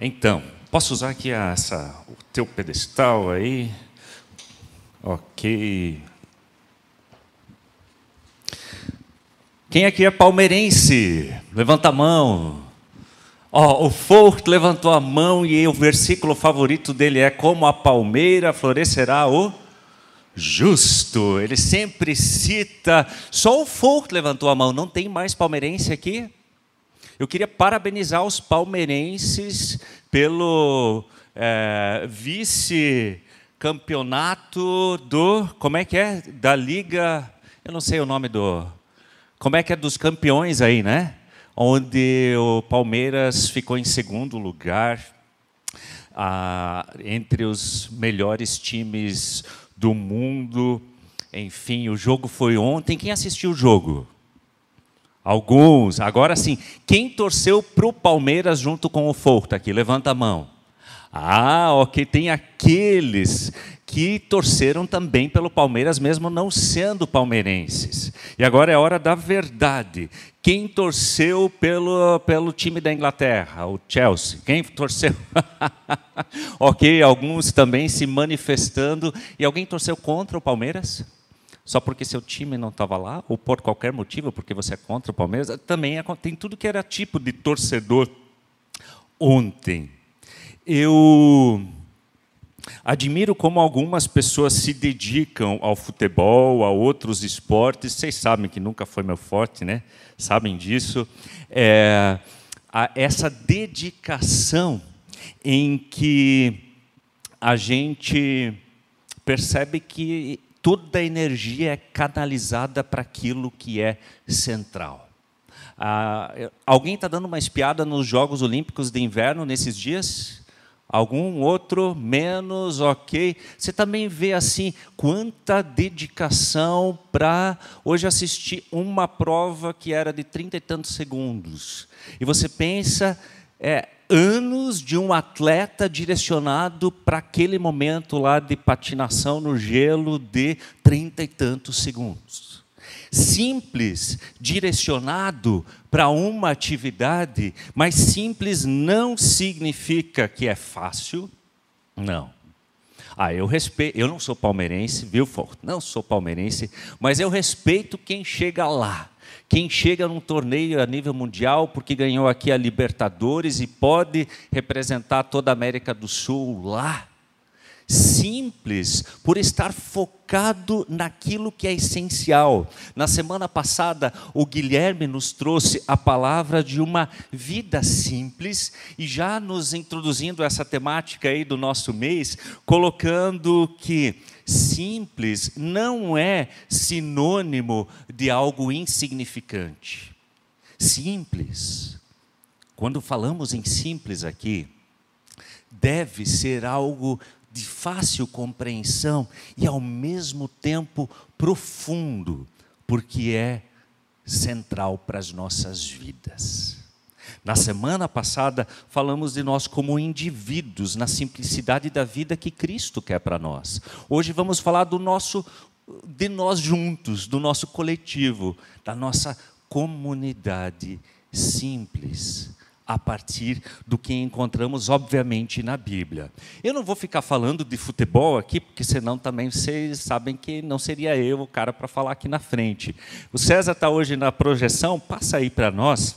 Então, posso usar aqui essa, o teu pedestal aí? Ok. Quem aqui é palmeirense? Levanta a mão. Oh, o Fort levantou a mão e o versículo favorito dele é: Como a palmeira florescerá o justo. Ele sempre cita. Só o Fort levantou a mão, não tem mais palmeirense aqui? Eu queria parabenizar os palmeirenses pelo é, vice-campeonato do. Como é que é? Da Liga. Eu não sei o nome do. Como é que é dos campeões aí, né? Onde o Palmeiras ficou em segundo lugar ah, entre os melhores times do mundo. Enfim, o jogo foi ontem. Quem assistiu o jogo? Alguns. Agora sim, quem torceu para o Palmeiras junto com o Forta aqui? Levanta a mão. Ah, ok, tem aqueles que torceram também pelo Palmeiras, mesmo não sendo palmeirenses. E agora é hora da verdade. Quem torceu pelo, pelo time da Inglaterra, o Chelsea? Quem torceu? ok, alguns também se manifestando. E alguém torceu contra o Palmeiras? Só porque seu time não estava lá, ou por qualquer motivo, porque você é contra o Palmeiras, também é, tem tudo que era tipo de torcedor ontem. Eu admiro como algumas pessoas se dedicam ao futebol, a outros esportes. Vocês sabem que nunca foi meu forte, né? Sabem disso. É, essa dedicação em que a gente percebe que toda a energia é canalizada para aquilo que é central. Ah, alguém está dando uma espiada nos Jogos Olímpicos de Inverno nesses dias? Algum outro menos, ok. Você também vê assim quanta dedicação para hoje assistir uma prova que era de trinta e tantos segundos. E você pensa, é, anos de um atleta direcionado para aquele momento lá de patinação no gelo de trinta e tantos segundos. Simples, direcionado para uma atividade, mas simples não significa que é fácil, não. Ah, eu respeito, eu não sou palmeirense, viu, Não sou palmeirense, mas eu respeito quem chega lá quem chega num torneio a nível mundial porque ganhou aqui a Libertadores e pode representar toda a América do Sul lá. Simples, por estar focado naquilo que é essencial. Na semana passada, o Guilherme nos trouxe a palavra de uma vida simples e já nos introduzindo essa temática aí do nosso mês, colocando que Simples não é sinônimo de algo insignificante. Simples, quando falamos em simples aqui, deve ser algo de fácil compreensão e ao mesmo tempo profundo, porque é central para as nossas vidas. Na semana passada, falamos de nós como indivíduos, na simplicidade da vida que Cristo quer para nós. Hoje vamos falar do nosso de nós juntos, do nosso coletivo, da nossa comunidade simples, a partir do que encontramos, obviamente, na Bíblia. Eu não vou ficar falando de futebol aqui, porque senão também vocês sabem que não seria eu o cara para falar aqui na frente. O César está hoje na projeção, passa aí para nós.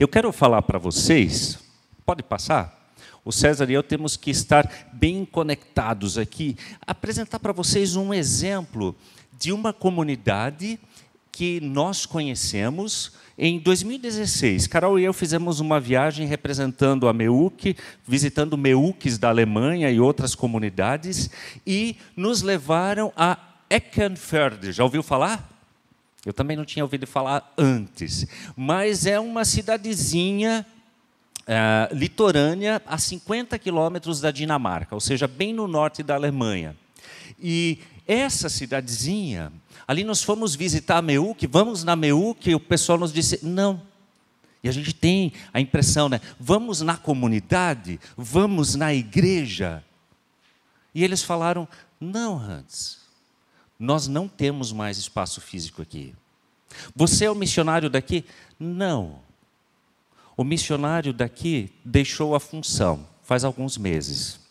Eu quero falar para vocês, pode passar? O César e eu temos que estar bem conectados aqui, apresentar para vocês um exemplo de uma comunidade que nós conhecemos em 2016. Carol e eu fizemos uma viagem representando a MEUC, visitando MEUCs da Alemanha e outras comunidades, e nos levaram a Eckenförde. Já ouviu falar? Eu também não tinha ouvido falar antes. Mas é uma cidadezinha é, litorânea a 50 quilômetros da Dinamarca, ou seja, bem no norte da Alemanha. E essa cidadezinha, ali nós fomos visitar a Meuc, vamos na Meuc, e o pessoal nos disse, não. E a gente tem a impressão, né? Vamos na comunidade, vamos na igreja. E eles falaram, não, Hans, nós não temos mais espaço físico aqui. Você é o missionário daqui? Não. O missionário daqui deixou a função faz alguns meses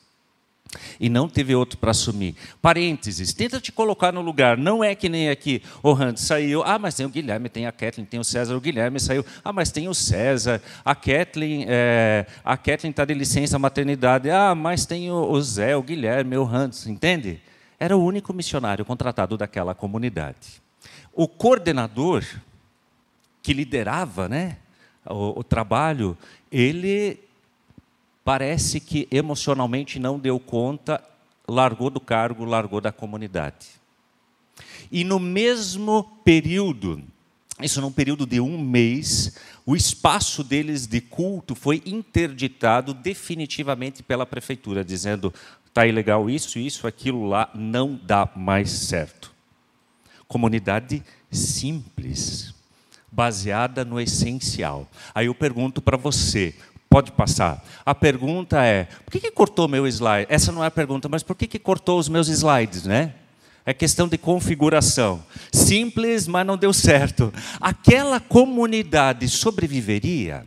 e não teve outro para assumir. Parênteses, tenta te colocar no lugar. Não é que nem aqui, o Hans saiu, ah, mas tem o Guilherme, tem a Kathleen, tem o César, o Guilherme saiu, ah, mas tem o César, a Kathleen é, está de licença maternidade, ah, mas tem o, o Zé, o Guilherme, o Hans, entende? Era o único missionário contratado daquela comunidade. O coordenador que liderava né, o, o trabalho, ele parece que emocionalmente não deu conta, largou do cargo, largou da comunidade. E no mesmo período, isso num período de um mês, o espaço deles de culto foi interditado definitivamente pela prefeitura, dizendo: está ilegal isso, isso, aquilo lá, não dá mais certo. Comunidade simples, baseada no essencial. Aí eu pergunto para você: Pode passar. A pergunta é: por que, que cortou meu slide? Essa não é a pergunta, mas por que, que cortou os meus slides, né? É questão de configuração. Simples, mas não deu certo. Aquela comunidade sobreviveria?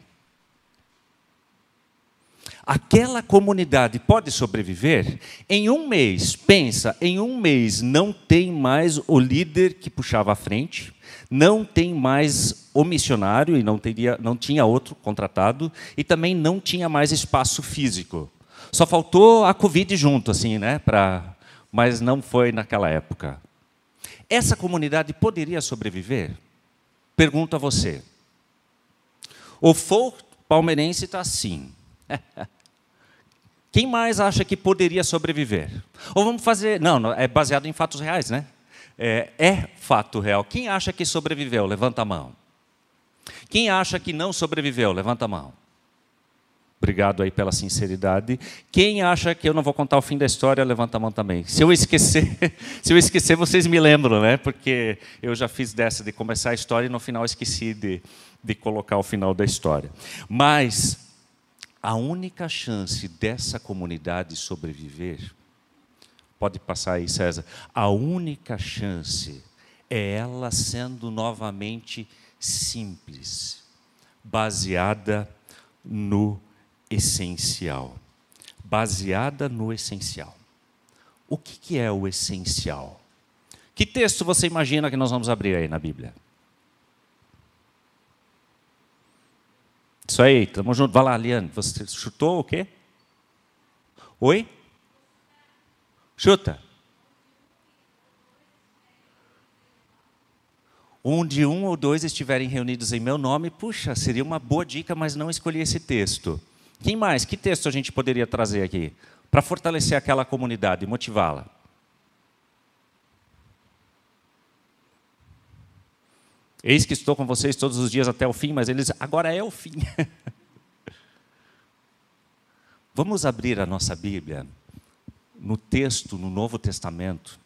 Aquela comunidade pode sobreviver? Em um mês, pensa, em um mês não tem mais o líder que puxava a frente, não tem mais o missionário e não, teria, não tinha outro contratado e também não tinha mais espaço físico. Só faltou a Covid junto, assim, né? Pra, mas não foi naquela época. Essa comunidade poderia sobreviver? Pergunto a você. O folk palmeirense está assim. Quem mais acha que poderia sobreviver? Ou vamos fazer. Não, não, é baseado em fatos reais, né? é, é fato real. Quem acha que sobreviveu? Levanta a mão. Quem acha que não sobreviveu? Levanta a mão. Obrigado aí pela sinceridade. Quem acha que eu não vou contar o fim da história, levanta a mão também. Se eu esquecer, se eu esquecer, vocês me lembram, né? Porque eu já fiz dessa de começar a história e no final esqueci de, de colocar o final da história. Mas a única chance dessa comunidade sobreviver Pode passar aí, César. A única chance é ela sendo novamente simples, baseada no essencial. Baseada no essencial. O que, que é o essencial? Que texto você imagina que nós vamos abrir aí na Bíblia? Isso aí, estamos juntos. Vai lá, Liane. Você chutou o quê? Oi? Chuta. Onde um ou dois estiverem reunidos em meu nome, puxa, seria uma boa dica, mas não escolhi esse texto. Quem mais? Que texto a gente poderia trazer aqui? Para fortalecer aquela comunidade e motivá-la. Eis que estou com vocês todos os dias até o fim, mas eles agora é o fim. Vamos abrir a nossa Bíblia no texto, no Novo Testamento,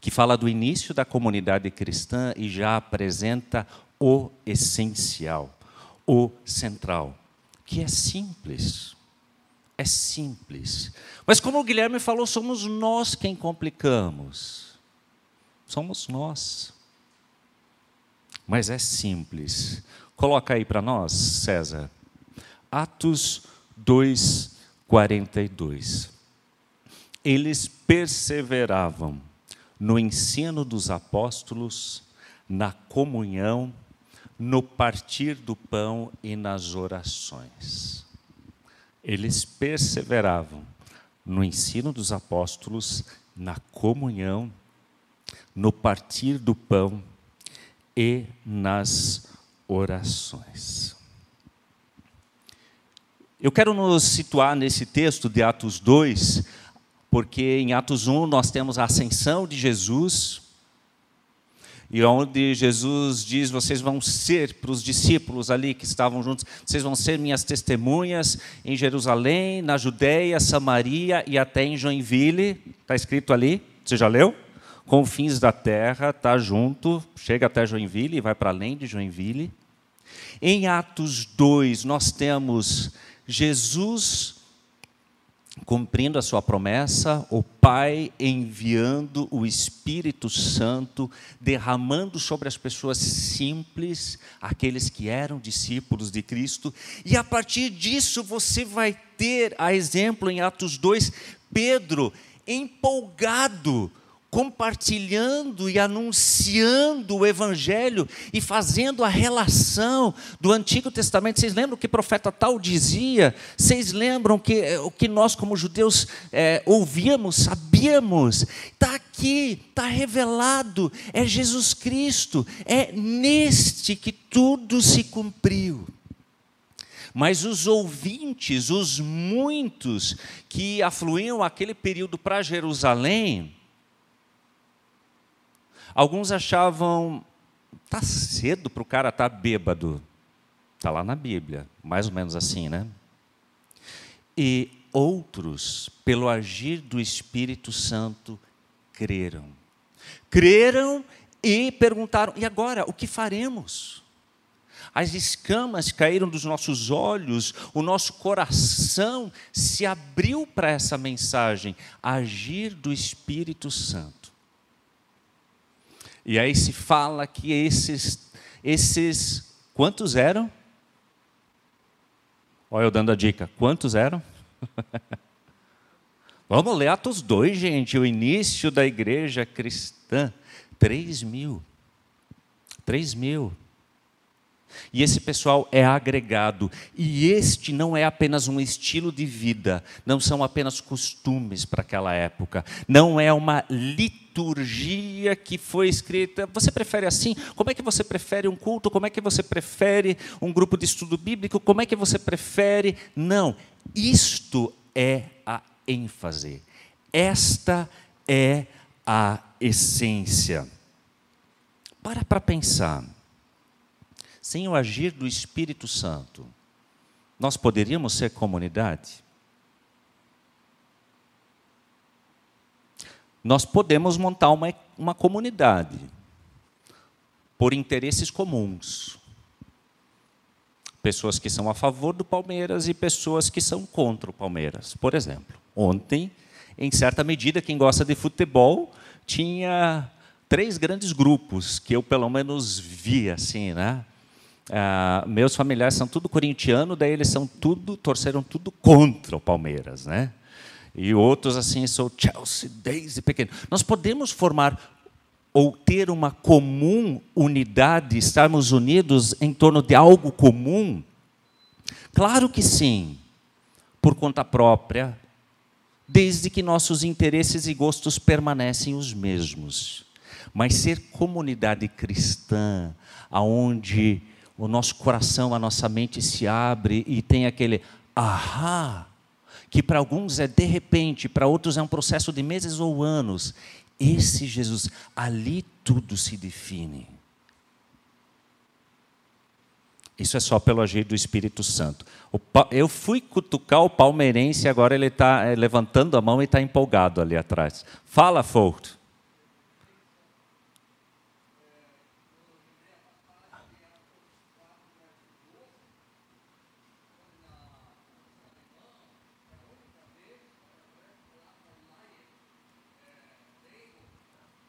que fala do início da comunidade cristã e já apresenta o essencial, o central, que é simples. É simples. Mas como o Guilherme falou, somos nós quem complicamos. Somos nós. Mas é simples. Coloca aí para nós, César. Atos 2, 42 eles perseveravam no ensino dos apóstolos, na comunhão, no partir do pão e nas orações. Eles perseveravam no ensino dos apóstolos, na comunhão, no partir do pão e nas orações. Eu quero nos situar nesse texto de Atos 2, porque em Atos 1 nós temos a ascensão de Jesus, e onde Jesus diz: vocês vão ser para os discípulos ali que estavam juntos, vocês vão ser minhas testemunhas em Jerusalém, na Judéia, Samaria e até em Joinville. Está escrito ali, você já leu? Confins da terra, está junto, chega até Joinville e vai para além de Joinville. Em Atos 2, nós temos Jesus cumprindo a sua promessa, o Pai enviando o Espírito Santo, derramando sobre as pessoas simples, aqueles que eram discípulos de Cristo, e a partir disso você vai ter, a exemplo em Atos 2, Pedro empolgado compartilhando e anunciando o Evangelho e fazendo a relação do Antigo Testamento. Vocês lembram que o profeta tal dizia? Vocês lembram que eh, o que nós, como judeus, é, ouvíamos, sabíamos? Está aqui, está revelado. É Jesus Cristo. É neste que tudo se cumpriu. Mas os ouvintes, os muitos que afluíam aquele período para Jerusalém, Alguns achavam, tá cedo para o cara estar tá bêbado. Está lá na Bíblia, mais ou menos assim, né? E outros, pelo agir do Espírito Santo, creram. Creram e perguntaram: e agora, o que faremos? As escamas caíram dos nossos olhos, o nosso coração se abriu para essa mensagem, agir do Espírito Santo. E aí se fala que esses, esses quantos eram? Olha eu dando a dica. Quantos eram? Vamos ler Atos 2, gente, o início da igreja cristã. 3 mil. 3 mil. E esse pessoal é agregado. E este não é apenas um estilo de vida, não são apenas costumes para aquela época, não é uma liturgia que foi escrita. Você prefere assim? Como é que você prefere um culto? Como é que você prefere um grupo de estudo bíblico? Como é que você prefere? Não. Isto é a ênfase. Esta é a essência. Para para pensar sem o agir do Espírito Santo, nós poderíamos ser comunidade? Nós podemos montar uma, uma comunidade por interesses comuns. Pessoas que são a favor do Palmeiras e pessoas que são contra o Palmeiras. Por exemplo, ontem, em certa medida, quem gosta de futebol tinha três grandes grupos que eu pelo menos vi assim, né? Ah, meus familiares são tudo corintiano, daí eles são tudo, torceram tudo contra o Palmeiras, né? E outros assim, sou Chelsea desde pequeno. Nós podemos formar ou ter uma comum unidade, estarmos unidos em torno de algo comum? Claro que sim, por conta própria, desde que nossos interesses e gostos permanecem os mesmos. Mas ser comunidade cristã, aonde o nosso coração, a nossa mente se abre e tem aquele ahá, que para alguns é de repente, para outros é um processo de meses ou anos. Esse Jesus, ali tudo se define. Isso é só pelo agir do Espírito Santo. Eu fui cutucar o palmeirense, agora ele está eh, levantando a mão e está empolgado ali atrás. Fala, Folt.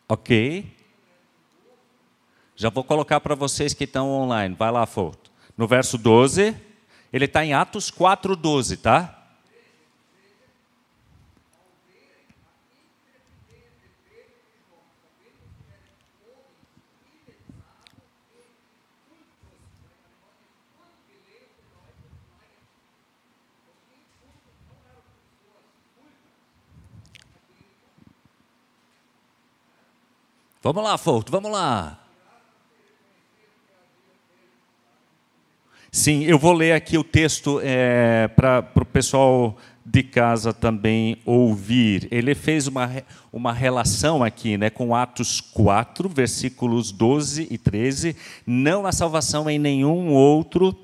Ok? Já vou colocar para vocês que estão online. Vai lá, Foto. No verso 12, ele está em Atos 4, 12, tá? Vamos lá, Fouto, vamos lá. Sim, eu vou ler aqui o texto é, para o pessoal de casa também ouvir. Ele fez uma, uma relação aqui né, com Atos 4, versículos 12 e 13. Não há salvação em nenhum outro,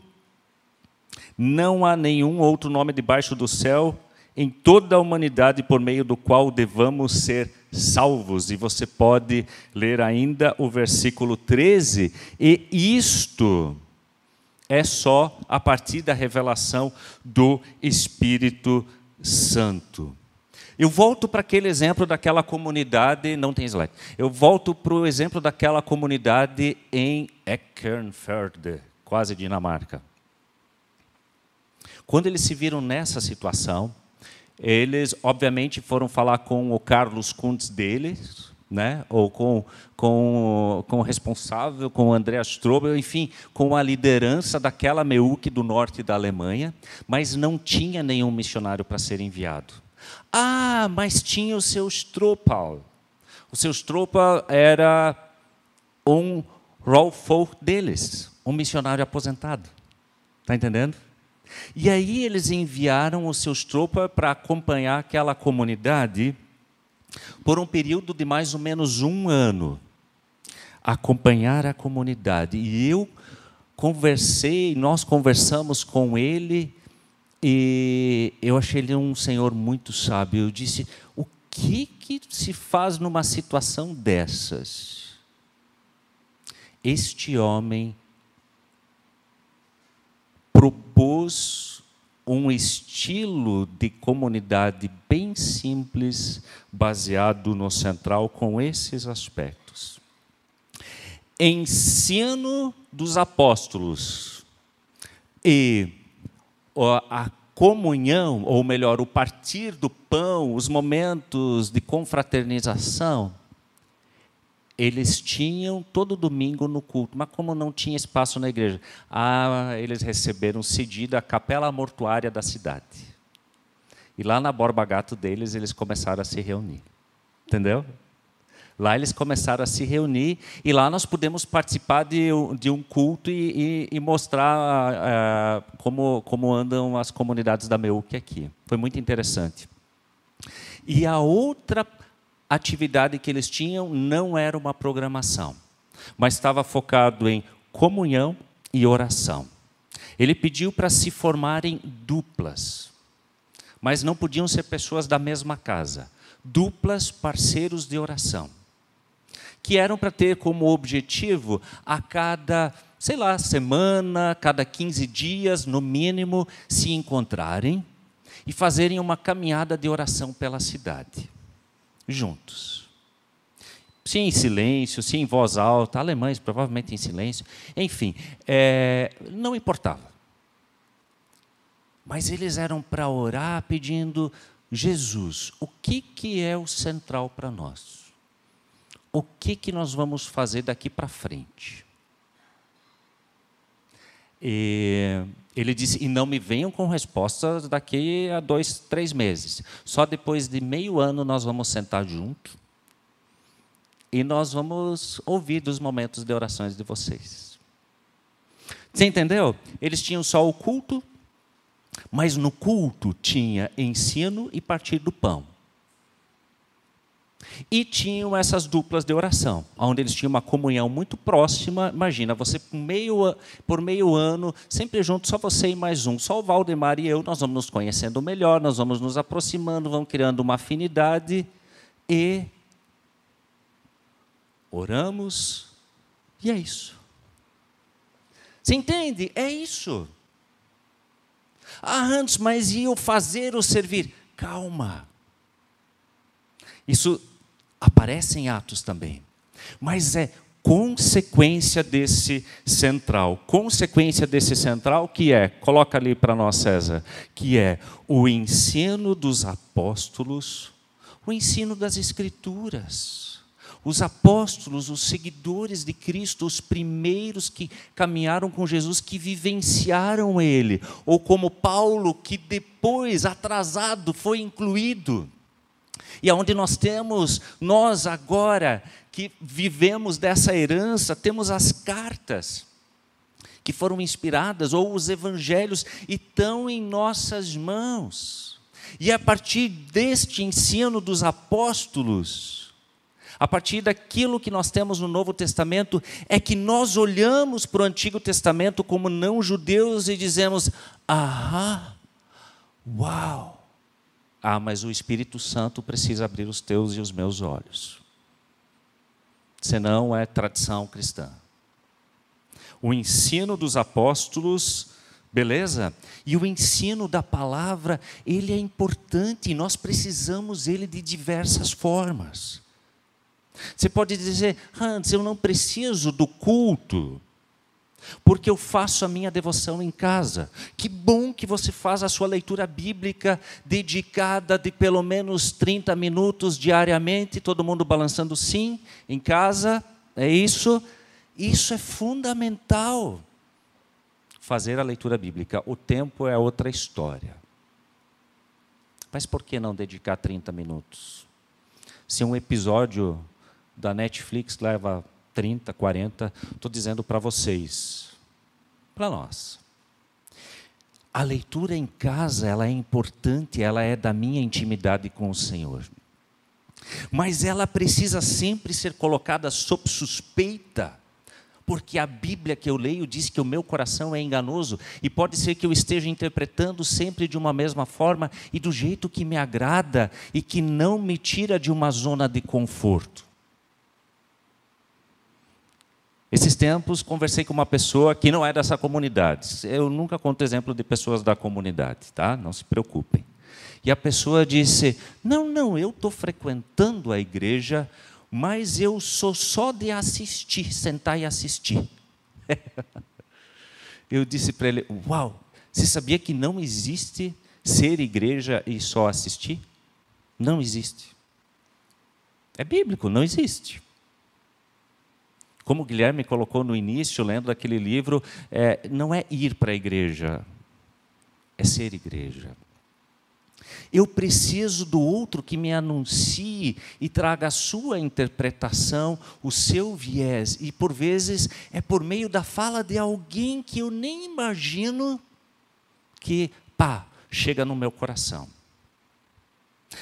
não há nenhum outro nome debaixo do céu em toda a humanidade por meio do qual devamos ser salvos. E você pode ler ainda o versículo 13, e isto é só a partir da revelação do Espírito Santo. Eu volto para aquele exemplo daquela comunidade, não tem slide. Eu volto para o exemplo daquela comunidade em Eckernförde, quase Dinamarca. Quando eles se viram nessa situação, eles obviamente foram falar com o Carlos Kuntz deles, né? ou com, com, com o responsável, com o Andreas Strobel, enfim, com a liderança daquela MEUC do norte da Alemanha, mas não tinha nenhum missionário para ser enviado. Ah, mas tinha o seu Stroopal. O seu Stroopal era um Rolfo deles, um missionário aposentado. Está entendendo? E aí eles enviaram os seus tropas para acompanhar aquela comunidade por um período de mais ou menos um ano. Acompanhar a comunidade. E eu conversei, nós conversamos com ele, e eu achei ele um senhor muito sábio. Eu disse: o que, que se faz numa situação dessas? Este homem propôs um estilo de comunidade bem simples, baseado no central, com esses aspectos. Ensino dos apóstolos e a comunhão, ou melhor, o partir do pão, os momentos de confraternização, eles tinham todo domingo no culto, mas como não tinha espaço na igreja, ah, eles receberam cedida a capela mortuária da cidade. E lá na Borba Gato deles, eles começaram a se reunir. Entendeu? Lá eles começaram a se reunir e lá nós pudemos participar de, de um culto e, e, e mostrar uh, como, como andam as comunidades da MEUC aqui. Foi muito interessante. E a outra atividade que eles tinham não era uma programação, mas estava focado em comunhão e oração. Ele pediu para se formarem duplas, mas não podiam ser pessoas da mesma casa, duplas parceiros de oração, que eram para ter como objetivo a cada, sei lá, semana, cada 15 dias, no mínimo, se encontrarem e fazerem uma caminhada de oração pela cidade juntos. Sim, em silêncio, sim, em voz alta, alemães provavelmente em silêncio, enfim, é, não importava. Mas eles eram para orar pedindo, Jesus, o que, que é o central para nós? O que, que nós vamos fazer daqui para frente? E ele disse: E não me venham com respostas daqui a dois, três meses. Só depois de meio ano nós vamos sentar junto e nós vamos ouvir dos momentos de orações de vocês. Você entendeu? Eles tinham só o culto, mas no culto tinha ensino e partir do pão. E tinham essas duplas de oração, onde eles tinham uma comunhão muito próxima. Imagina, você por meio, por meio ano, sempre junto, só você e mais um. Só o Valdemar e eu, nós vamos nos conhecendo melhor, nós vamos nos aproximando, vamos criando uma afinidade e oramos, e é isso. Você entende? É isso. Ah, antes, mas e eu fazer ou servir? Calma. Isso aparece em Atos também. Mas é consequência desse central. Consequência desse central que é, coloca ali para nós, César, que é o ensino dos apóstolos, o ensino das Escrituras. Os apóstolos, os seguidores de Cristo, os primeiros que caminharam com Jesus, que vivenciaram Ele, ou como Paulo, que depois, atrasado, foi incluído e aonde nós temos, nós agora que vivemos dessa herança, temos as cartas que foram inspiradas, ou os evangelhos, e estão em nossas mãos. E a partir deste ensino dos apóstolos, a partir daquilo que nós temos no Novo Testamento, é que nós olhamos para o Antigo Testamento como não judeus e dizemos: ah, uau! Ah, mas o Espírito Santo precisa abrir os teus e os meus olhos. Senão é tradição cristã. O ensino dos apóstolos Beleza? E o ensino da palavra, ele é importante e nós precisamos ele de diversas formas. Você pode dizer, Hans, eu não preciso do culto, porque eu faço a minha devoção em casa. Que bom que você faz a sua leitura bíblica dedicada de pelo menos 30 minutos diariamente, todo mundo balançando sim, em casa, é isso? Isso é fundamental fazer a leitura bíblica. O tempo é outra história. Mas por que não dedicar 30 minutos? Se um episódio da Netflix leva 30, 40, estou dizendo para vocês, para nós. A leitura em casa, ela é importante, ela é da minha intimidade com o Senhor. Mas ela precisa sempre ser colocada sob suspeita porque a Bíblia que eu leio diz que o meu coração é enganoso e pode ser que eu esteja interpretando sempre de uma mesma forma e do jeito que me agrada e que não me tira de uma zona de conforto. Esses tempos conversei com uma pessoa que não é dessa comunidade. Eu nunca conto exemplo de pessoas da comunidade, tá? Não se preocupem. E a pessoa disse: Não, não, eu estou frequentando a igreja mas eu sou só de assistir, sentar e assistir. eu disse para ele: Uau, você sabia que não existe ser igreja e só assistir? Não existe. É bíblico, não existe. Como o Guilherme colocou no início, lendo aquele livro, é, não é ir para a igreja, é ser igreja. Eu preciso do outro que me anuncie e traga a sua interpretação, o seu viés. E por vezes é por meio da fala de alguém que eu nem imagino que, pá, chega no meu coração.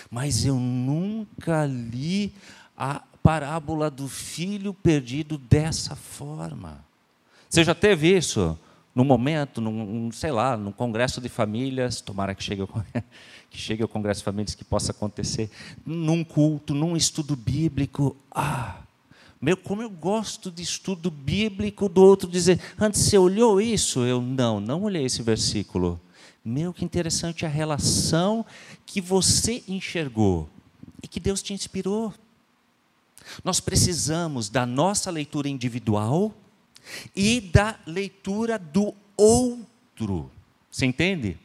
Mas eu nunca li a parábola do filho perdido dessa forma. Você já teve isso? Num momento, num, sei lá, num congresso de famílias, tomara que chegue que chegue ao Congresso de Famílias que possa acontecer, num culto, num estudo bíblico. Ah, meu, como eu gosto de estudo bíblico do outro dizer, antes você olhou isso? Eu não, não olhei esse versículo. Meu, que interessante a relação que você enxergou e que Deus te inspirou. Nós precisamos da nossa leitura individual e da leitura do outro. Você entende?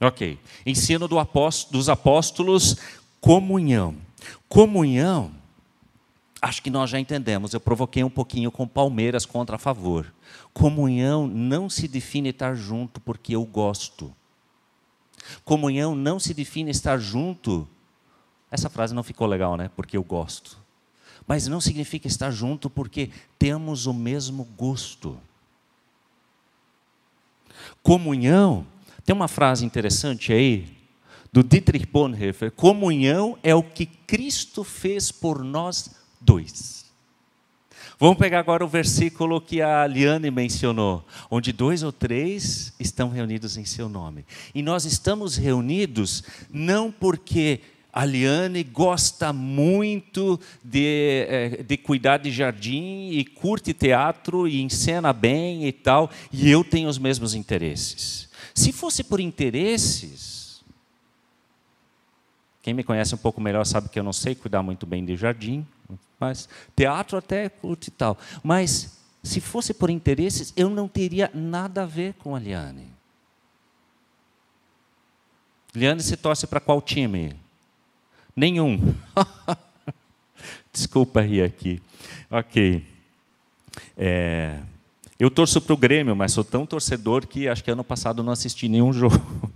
Ok. Ensino do apóstolo, dos apóstolos, comunhão. Comunhão, acho que nós já entendemos. Eu provoquei um pouquinho com Palmeiras contra a favor. Comunhão não se define estar junto porque eu gosto. Comunhão não se define estar junto. Essa frase não ficou legal, né? Porque eu gosto. Mas não significa estar junto porque temos o mesmo gosto. Comunhão tem uma frase interessante aí, do Dietrich Bonhoeffer: comunhão é o que Cristo fez por nós dois. Vamos pegar agora o versículo que a Liane mencionou, onde dois ou três estão reunidos em seu nome. E nós estamos reunidos não porque a Liane gosta muito de, eh, de cuidar de jardim e curte teatro e encena bem e tal, e eu tenho os mesmos interesses. Se fosse por interesses, quem me conhece um pouco melhor sabe que eu não sei cuidar muito bem de jardim, mas teatro até curto e tal. Mas se fosse por interesses, eu não teria nada a ver com a Liane. Liane se torce para qual time? Nenhum. Desculpa rir aqui. Ok. É, eu torço para o Grêmio, mas sou tão torcedor que acho que ano passado não assisti nenhum jogo.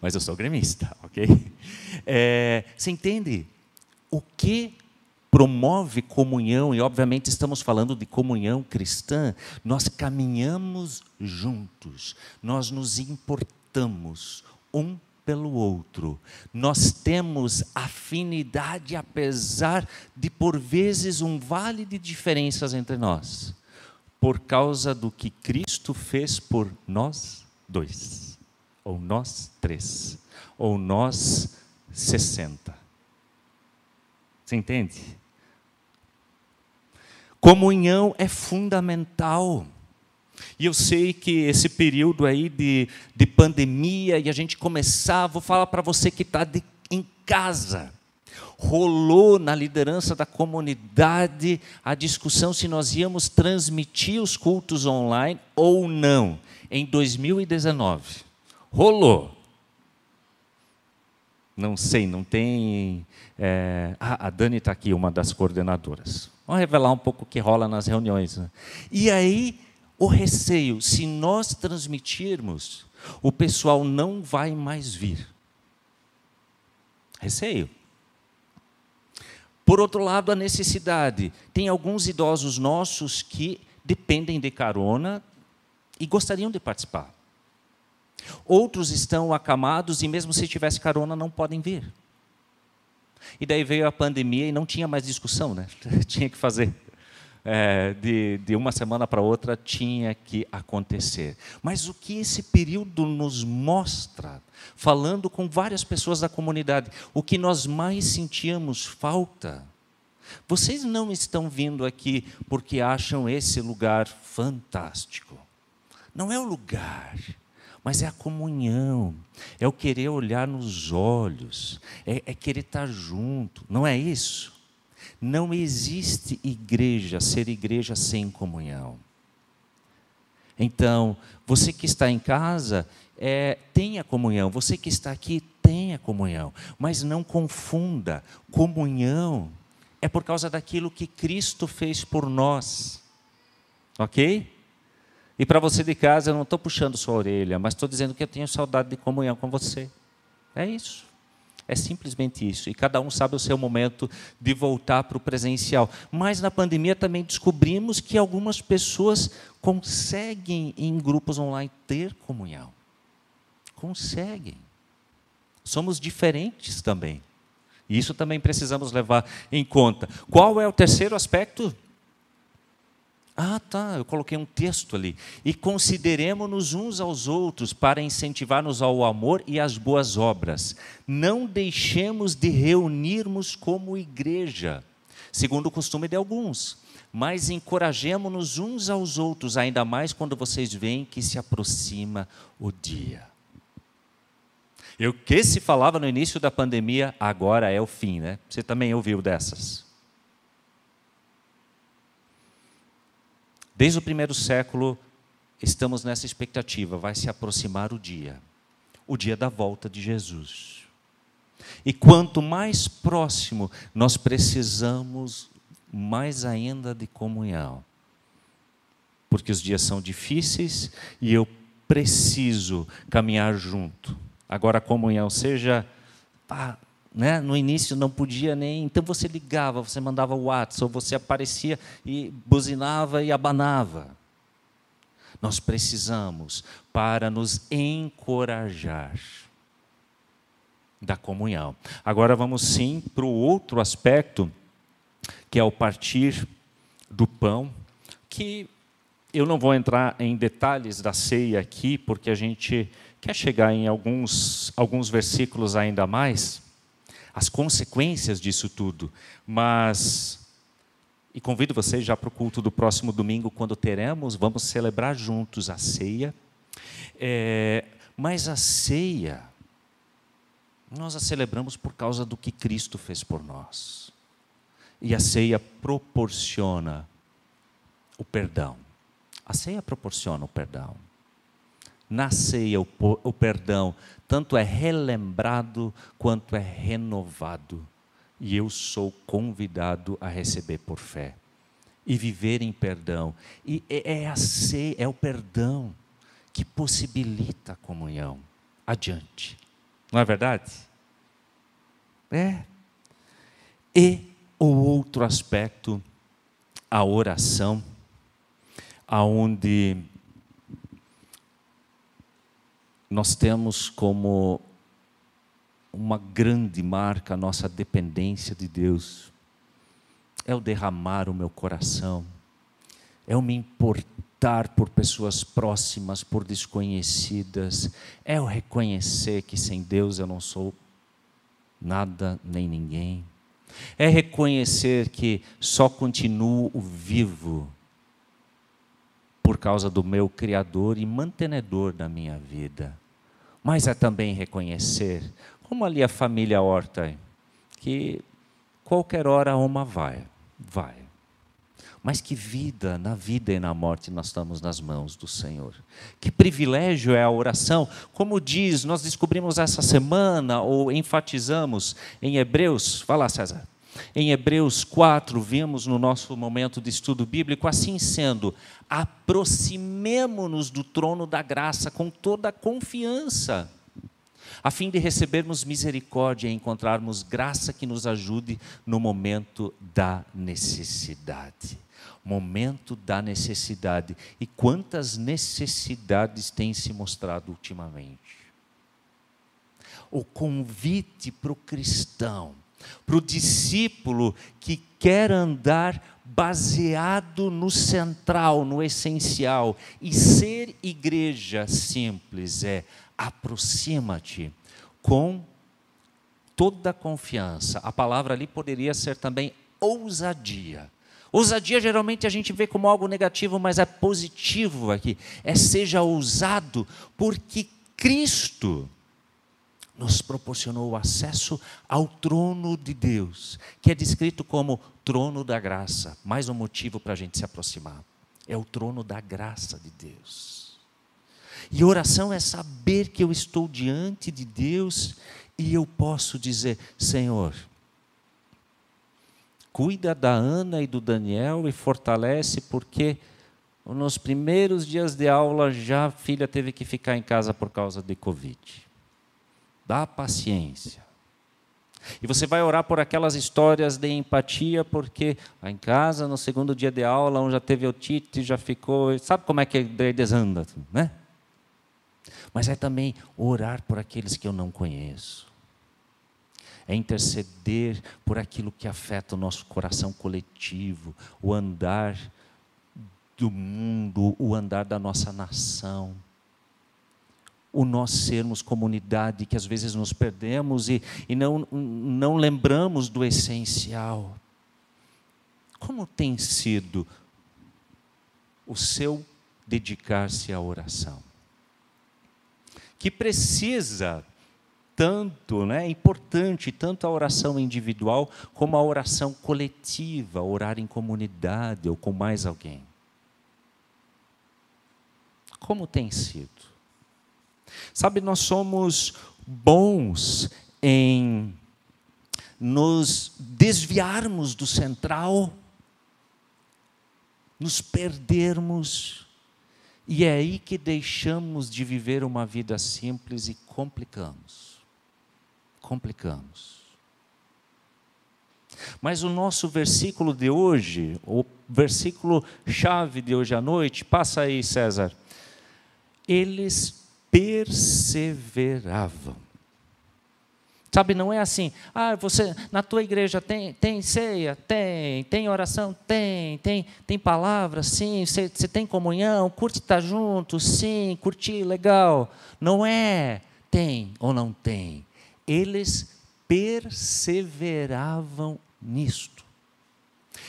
mas eu sou gremista, ok? É, você entende? O que promove comunhão, e obviamente estamos falando de comunhão cristã, nós caminhamos juntos, nós nos importamos um pelo outro. Nós temos afinidade, apesar de por vezes um vale de diferenças entre nós por causa do que Cristo fez por nós dois, ou nós três, ou nós sessenta. Você entende? Comunhão é fundamental. E eu sei que esse período aí de, de pandemia e a gente começar, vou falar para você que está em casa. Rolou na liderança da comunidade a discussão se nós íamos transmitir os cultos online ou não, em 2019. Rolou. Não sei, não tem. É... A Dani está aqui, uma das coordenadoras. Vamos revelar um pouco o que rola nas reuniões. Né? E aí o receio, se nós transmitirmos, o pessoal não vai mais vir. Receio. Por outro lado, a necessidade. Tem alguns idosos nossos que dependem de carona e gostariam de participar. Outros estão acamados e, mesmo se tivesse carona, não podem vir. E daí veio a pandemia e não tinha mais discussão, né? tinha que fazer é, de, de uma semana para outra tinha que acontecer. Mas o que esse período nos mostra, falando com várias pessoas da comunidade, o que nós mais sentíamos falta. Vocês não estão vindo aqui porque acham esse lugar fantástico. Não é o lugar, mas é a comunhão, é o querer olhar nos olhos, é, é querer estar junto, não é isso? Não existe igreja, ser igreja sem comunhão. Então, você que está em casa, é, tenha comunhão. Você que está aqui, tenha comunhão. Mas não confunda. Comunhão é por causa daquilo que Cristo fez por nós. Ok? E para você de casa, eu não estou puxando sua orelha, mas estou dizendo que eu tenho saudade de comunhão com você. É isso. É simplesmente isso. E cada um sabe o seu momento de voltar para o presencial. Mas na pandemia também descobrimos que algumas pessoas conseguem, em grupos online, ter comunhão. Conseguem. Somos diferentes também. E isso também precisamos levar em conta. Qual é o terceiro aspecto? Ah, tá, eu coloquei um texto ali. E consideremos-nos uns aos outros para incentivar-nos ao amor e às boas obras. Não deixemos de reunirmos como igreja, segundo o costume de alguns, mas encorajemos-nos uns aos outros, ainda mais quando vocês veem que se aproxima o dia. O que se falava no início da pandemia, agora é o fim, né? Você também ouviu dessas. Desde o primeiro século, estamos nessa expectativa, vai se aproximar o dia, o dia da volta de Jesus. E quanto mais próximo, nós precisamos mais ainda de comunhão. Porque os dias são difíceis e eu preciso caminhar junto. Agora, a comunhão, seja pá, né? No início não podia nem. Então você ligava, você mandava o WhatsApp, ou você aparecia e buzinava e abanava. Nós precisamos para nos encorajar da comunhão. Agora vamos sim para o outro aspecto, que é o partir do pão, que eu não vou entrar em detalhes da ceia aqui, porque a gente quer chegar em alguns, alguns versículos ainda mais as consequências disso tudo. Mas, e convido vocês já para o culto do próximo domingo, quando teremos, vamos celebrar juntos a ceia. É, mas a ceia, nós a celebramos por causa do que Cristo fez por nós. E a ceia proporciona o perdão. A ceia proporciona o perdão. Na ceia, o, o perdão tanto é relembrado quanto é renovado. E eu sou convidado a receber por fé e viver em perdão. E é, é a ceia, é o perdão que possibilita a comunhão adiante. Não é verdade? É. E o outro aspecto, a oração, aonde nós temos como uma grande marca a nossa dependência de Deus. É o derramar o meu coração, é o me importar por pessoas próximas, por desconhecidas, é o reconhecer que sem Deus eu não sou nada nem ninguém. É reconhecer que só continuo vivo por causa do meu Criador e mantenedor da minha vida. Mas é também reconhecer, como ali a família Horta, que qualquer hora uma vai, vai. Mas que vida, na vida e na morte, nós estamos nas mãos do Senhor. Que privilégio é a oração. Como diz, nós descobrimos essa semana, ou enfatizamos em Hebreus. Vai lá, César. Em Hebreus 4, vimos no nosso momento de estudo bíblico, assim sendo, aproximemo-nos do trono da graça com toda a confiança, a fim de recebermos misericórdia e encontrarmos graça que nos ajude no momento da necessidade. Momento da necessidade. E quantas necessidades têm se mostrado ultimamente? O convite para o cristão para o discípulo que quer andar baseado no central, no essencial. E ser igreja simples é aproxima-te com toda a confiança. A palavra ali poderia ser também ousadia. Ousadia geralmente a gente vê como algo negativo, mas é positivo aqui. É seja ousado, porque Cristo nos proporcionou o acesso ao trono de Deus, que é descrito como trono da graça. Mais um motivo para a gente se aproximar. É o trono da graça de Deus. E oração é saber que eu estou diante de Deus e eu posso dizer: Senhor, cuida da Ana e do Daniel e fortalece, porque nos primeiros dias de aula já a filha teve que ficar em casa por causa de Covid dá paciência. E você vai orar por aquelas histórias de empatia, porque lá em casa, no segundo dia de aula, um já teve otite, já ficou. Sabe como é que desanda, né? Mas é também orar por aqueles que eu não conheço. É interceder por aquilo que afeta o nosso coração coletivo, o andar do mundo, o andar da nossa nação o nós sermos comunidade, que às vezes nos perdemos e, e não, não lembramos do essencial. Como tem sido o seu dedicar-se à oração? Que precisa tanto, né, é importante tanto a oração individual como a oração coletiva, orar em comunidade ou com mais alguém. Como tem sido? Sabe, nós somos bons em nos desviarmos do central, nos perdermos, e é aí que deixamos de viver uma vida simples e complicamos. Complicamos. Mas o nosso versículo de hoje, o versículo chave de hoje à noite, passa aí, César. Eles perseveravam. Sabe, não é assim, ah, você na tua igreja tem, tem ceia? Tem. Tem oração? Tem. Tem, tem palavra? Sim. Você, você tem comunhão? Curte estar junto? Sim. Curtir? Legal. Não é tem ou não tem. Eles perseveravam nisto.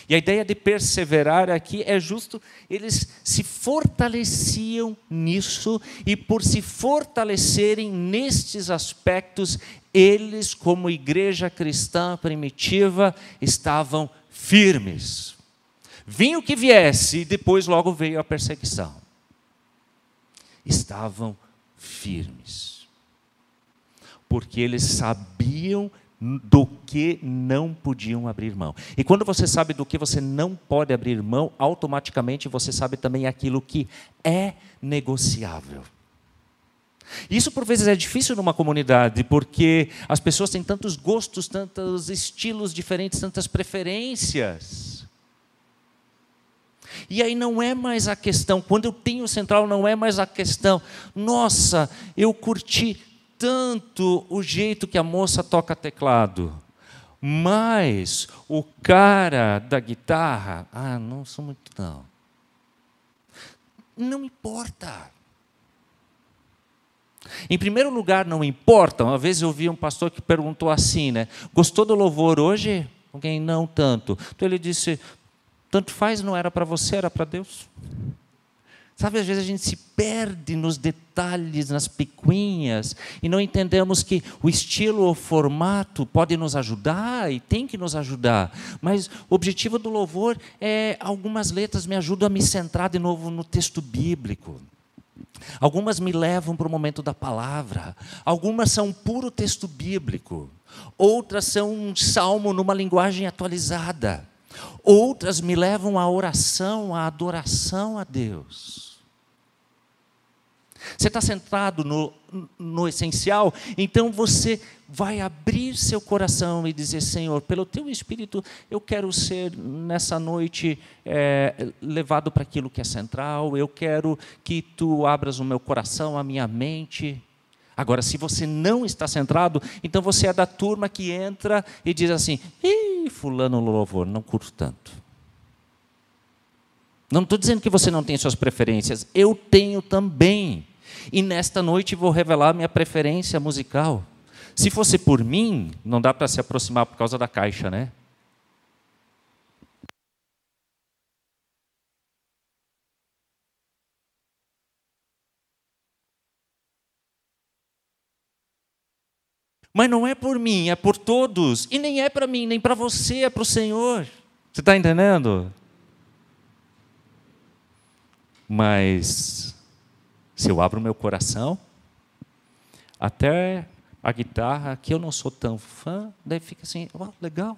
E a ideia de perseverar aqui é justo, eles se fortaleciam nisso, e por se fortalecerem nestes aspectos, eles, como igreja cristã primitiva, estavam firmes. Vinha o que viesse, e depois logo veio a perseguição. Estavam firmes. Porque eles sabiam do que não podiam abrir mão. E quando você sabe do que você não pode abrir mão, automaticamente você sabe também aquilo que é negociável. Isso por vezes é difícil numa comunidade, porque as pessoas têm tantos gostos, tantos estilos diferentes, tantas preferências. E aí não é mais a questão, quando eu tenho central, não é mais a questão, nossa, eu curti tanto o jeito que a moça toca teclado, mas o cara da guitarra, ah, não sou muito não. Não importa. Em primeiro lugar, não importa. Uma vez eu ouvi um pastor que perguntou assim, né? Gostou do louvor hoje? Alguém não tanto. Então ele disse: tanto faz, não era para você, era para Deus. Sabe, às vezes a gente se perde nos detalhes, nas picuinhas, e não entendemos que o estilo ou formato pode nos ajudar e tem que nos ajudar. Mas o objetivo do louvor é algumas letras me ajudam a me centrar de novo no texto bíblico. Algumas me levam para o momento da palavra, algumas são puro texto bíblico, outras são um salmo numa linguagem atualizada, outras me levam à oração, à adoração a Deus. Você está centrado no, no essencial, então você vai abrir seu coração e dizer: Senhor, pelo teu espírito, eu quero ser nessa noite é, levado para aquilo que é central, eu quero que tu abras o meu coração, a minha mente. Agora, se você não está centrado, então você é da turma que entra e diz assim: Ih, Fulano louvor, não curto tanto. Não estou dizendo que você não tem suas preferências, eu tenho também. E nesta noite vou revelar minha preferência musical. Se fosse por mim, não dá para se aproximar por causa da caixa, né? Mas não é por mim, é por todos. E nem é para mim, nem para você, é para o Senhor. Você está entendendo? Mas se eu abro meu coração, até a guitarra, que eu não sou tão fã, daí fica assim, oh, legal.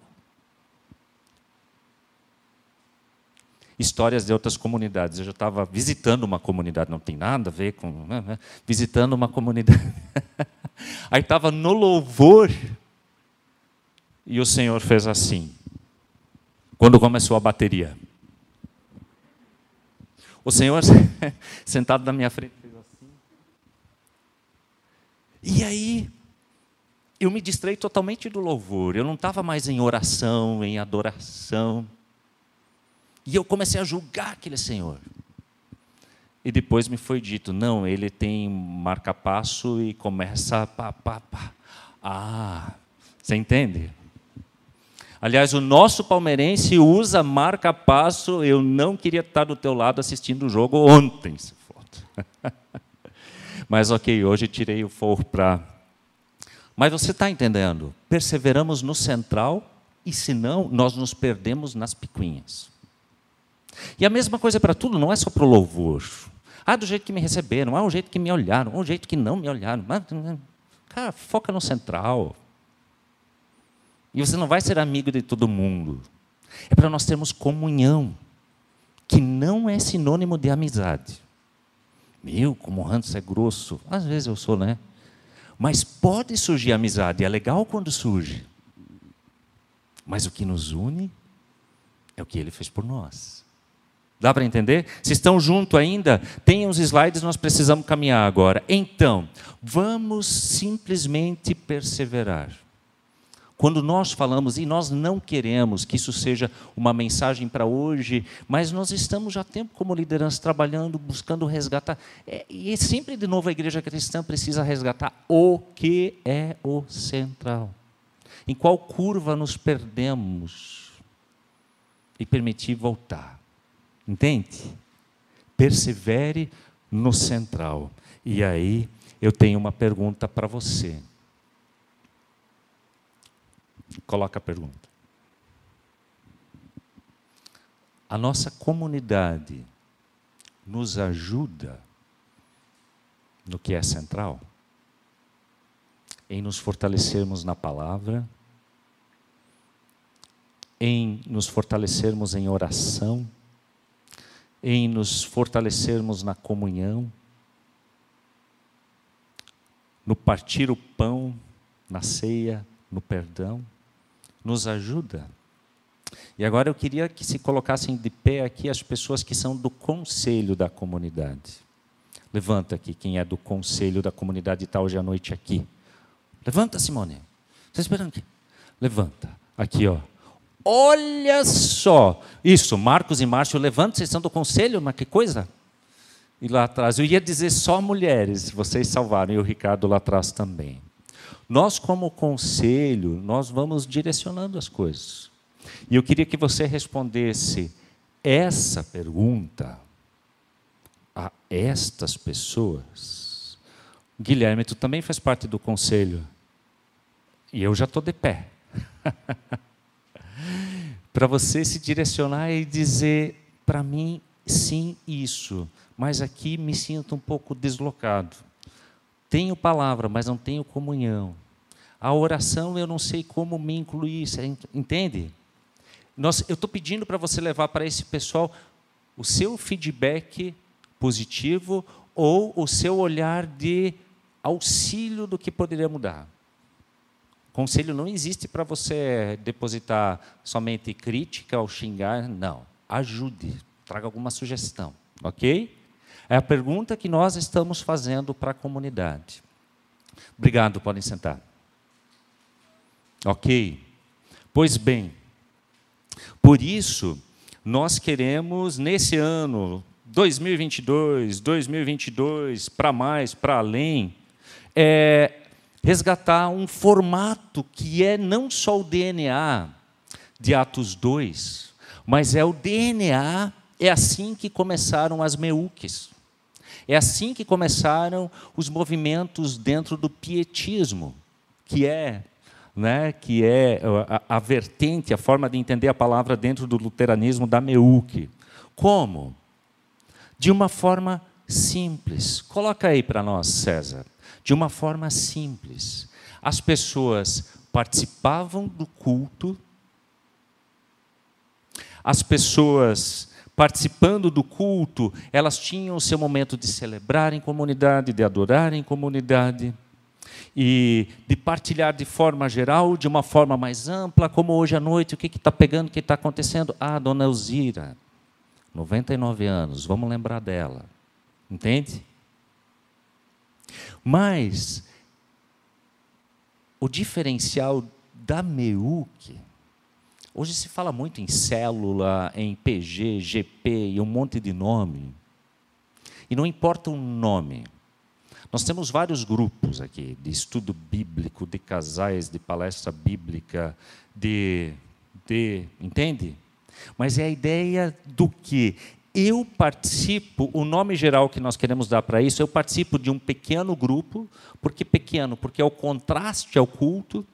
Histórias de outras comunidades. Eu já estava visitando uma comunidade, não tem nada a ver com. Né, né visitando uma comunidade. Aí estava no louvor, e o Senhor fez assim. Quando começou a bateria. O Senhor, sentado na minha frente, e aí, eu me distrei totalmente do louvor, eu não estava mais em oração, em adoração. E eu comecei a julgar aquele Senhor. E depois me foi dito: não, ele tem marca-passo e começa pá, pá, pá. Ah, você entende? Aliás, o nosso palmeirense usa marca-passo. Eu não queria estar do teu lado assistindo o jogo ontem, se for. Mas ok, hoje tirei o forro para. Mas você está entendendo? Perseveramos no central e senão nós nos perdemos nas picuinhas. E a mesma coisa para tudo, não é só para o louvor. Ah, do jeito que me receberam, ah, o jeito que me olharam, o jeito que não me olharam. Cara, foca no central. E você não vai ser amigo de todo mundo. É para nós termos comunhão, que não é sinônimo de amizade. Meu, como o Hans é grosso. Às vezes eu sou, né? Mas pode surgir amizade, é legal quando surge. Mas o que nos une é o que ele fez por nós. Dá para entender? Se estão junto ainda, tenham os slides, nós precisamos caminhar agora. Então, vamos simplesmente perseverar. Quando nós falamos, e nós não queremos que isso seja uma mensagem para hoje, mas nós estamos já há tempo como liderança trabalhando, buscando resgatar. É, e sempre de novo a igreja cristã precisa resgatar o que é o central. Em qual curva nos perdemos e permitir voltar. Entende? Persevere no central. E aí eu tenho uma pergunta para você. Coloca a pergunta. A nossa comunidade nos ajuda no que é central? Em nos fortalecermos na palavra, em nos fortalecermos em oração, em nos fortalecermos na comunhão, no partir o pão, na ceia, no perdão nos ajuda. E agora eu queria que se colocassem de pé aqui as pessoas que são do conselho da comunidade. Levanta aqui quem é do conselho da comunidade está hoje à noite aqui. Levanta, Simone. Está esperando aqui? Levanta. Aqui, ó. Olha só. Isso, Marcos e Márcio, levanta, vocês são do conselho, mas que coisa? E lá atrás, eu ia dizer só mulheres, vocês salvaram, e o Ricardo lá atrás também. Nós, como conselho, nós vamos direcionando as coisas. E eu queria que você respondesse essa pergunta. A, estas pessoas. Guilherme, tu também faz parte do conselho. E eu já estou de pé. para você se direcionar e dizer para mim sim isso, mas aqui me sinto um pouco deslocado. Tenho palavra, mas não tenho comunhão. A oração eu não sei como me incluir, entende? Nós, eu estou pedindo para você levar para esse pessoal o seu feedback positivo ou o seu olhar de auxílio do que poderia mudar. Conselho não existe para você depositar somente crítica ou xingar, não. Ajude, traga alguma sugestão, ok? É a pergunta que nós estamos fazendo para a comunidade. Obrigado, podem sentar. Ok. Pois bem, por isso, nós queremos, nesse ano, 2022, 2022, para mais, para além, é, resgatar um formato que é não só o DNA de Atos 2, mas é o DNA, é assim que começaram as meuques. É assim que começaram os movimentos dentro do pietismo, que é, né, que é a, a vertente, a forma de entender a palavra dentro do luteranismo da meuque. Como? De uma forma simples. Coloca aí para nós, César de uma forma simples. As pessoas participavam do culto, as pessoas participando do culto, elas tinham o seu momento de celebrar em comunidade, de adorar em comunidade e de partilhar de forma geral, de uma forma mais ampla, como hoje à noite, o que está pegando, o que está acontecendo? Ah, dona Elzira, 99 anos, vamos lembrar dela. Entende? Mas o diferencial da MEUC, hoje se fala muito em célula, em PG, GP e um monte de nome. E não importa o nome. Nós temos vários grupos aqui de estudo bíblico, de casais, de palestra bíblica, de, de entende? Mas é a ideia do que eu participo, o nome geral que nós queremos dar para isso, eu participo de um pequeno grupo, porque pequeno, porque é o contraste ao culto,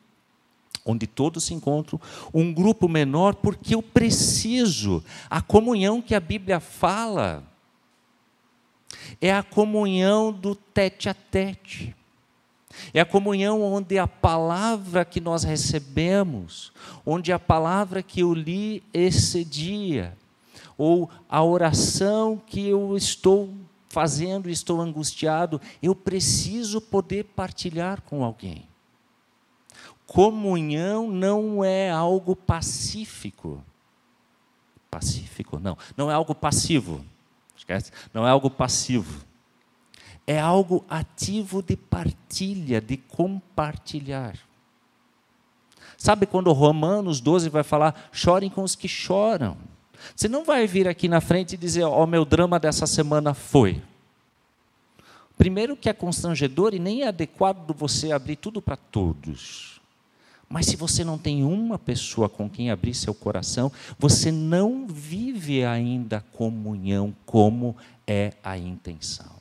onde todos se encontram, um grupo menor, porque eu preciso, a comunhão que a Bíblia fala, é a comunhão do tete a tete. É a comunhão onde a palavra que nós recebemos, onde a palavra que eu li esse dia, ou a oração que eu estou fazendo, estou angustiado, eu preciso poder partilhar com alguém. Comunhão não é algo pacífico. Pacífico? Não. Não é algo passivo. Esquece? Não é algo passivo. É algo ativo de partilha, de compartilhar. Sabe quando Romanos 12 vai falar: chorem com os que choram. Você não vai vir aqui na frente e dizer, ó, oh, meu drama dessa semana foi. Primeiro que é constrangedor e nem é adequado você abrir tudo para todos. Mas se você não tem uma pessoa com quem abrir seu coração, você não vive ainda a comunhão como é a intenção.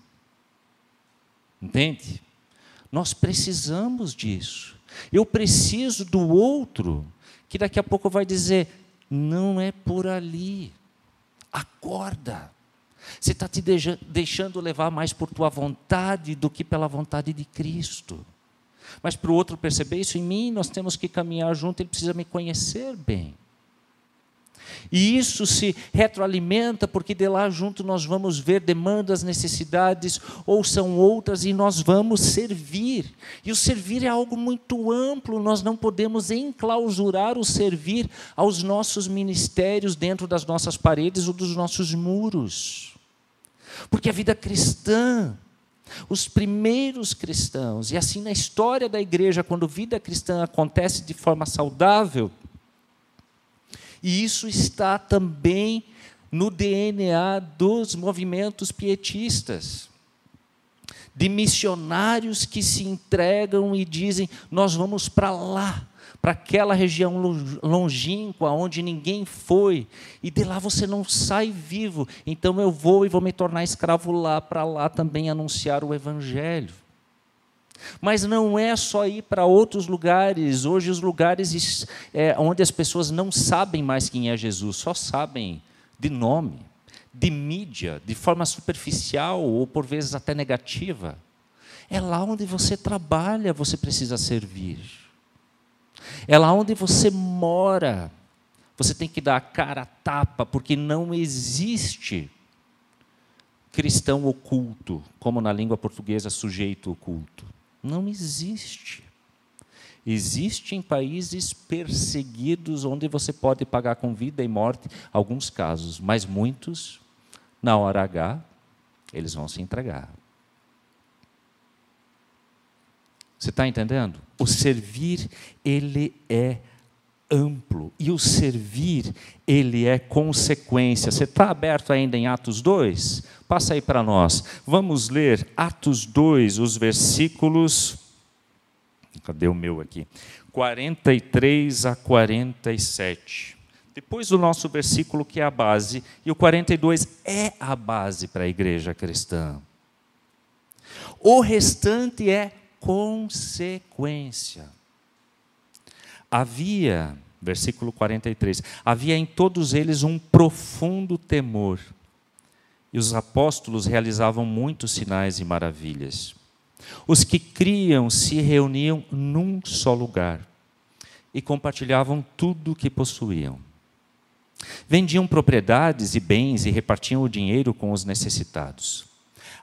Entende? Nós precisamos disso. Eu preciso do outro, que daqui a pouco vai dizer: não é por ali. Acorda. Você está te deixando levar mais por tua vontade do que pela vontade de Cristo. Mas para o outro perceber isso em mim, nós temos que caminhar junto, ele precisa me conhecer bem. E isso se retroalimenta, porque de lá junto nós vamos ver demandas, necessidades, ou são outras, e nós vamos servir. E o servir é algo muito amplo, nós não podemos enclausurar o servir aos nossos ministérios dentro das nossas paredes ou dos nossos muros. Porque a vida cristã, os primeiros cristãos, e assim na história da igreja, quando vida cristã acontece de forma saudável, e isso está também no DNA dos movimentos pietistas. De missionários que se entregam e dizem: Nós vamos para lá, para aquela região longínqua, onde ninguém foi, e de lá você não sai vivo. Então eu vou e vou me tornar escravo lá, para lá também anunciar o Evangelho. Mas não é só ir para outros lugares. Hoje, os lugares é, onde as pessoas não sabem mais quem é Jesus, só sabem de nome, de mídia, de forma superficial ou por vezes até negativa. É lá onde você trabalha, você precisa servir. É lá onde você mora, você tem que dar a cara a tapa, porque não existe cristão oculto, como na língua portuguesa, sujeito oculto. Não existe. Existe em países perseguidos onde você pode pagar com vida e morte, alguns casos, mas muitos, na hora H, eles vão se entregar. Você está entendendo? O servir, ele é amplo. E o servir, ele é consequência. Você está aberto ainda em Atos 2? Passa aí para nós. Vamos ler Atos 2, os versículos. Cadê o meu aqui? 43 a 47. Depois do nosso versículo, que é a base, e o 42 é a base para a igreja cristã. O restante é consequência. Havia, versículo 43, havia em todos eles um profundo temor, e os apóstolos realizavam muitos sinais e maravilhas. Os que criam se reuniam num só lugar e compartilhavam tudo o que possuíam. Vendiam propriedades e bens e repartiam o dinheiro com os necessitados.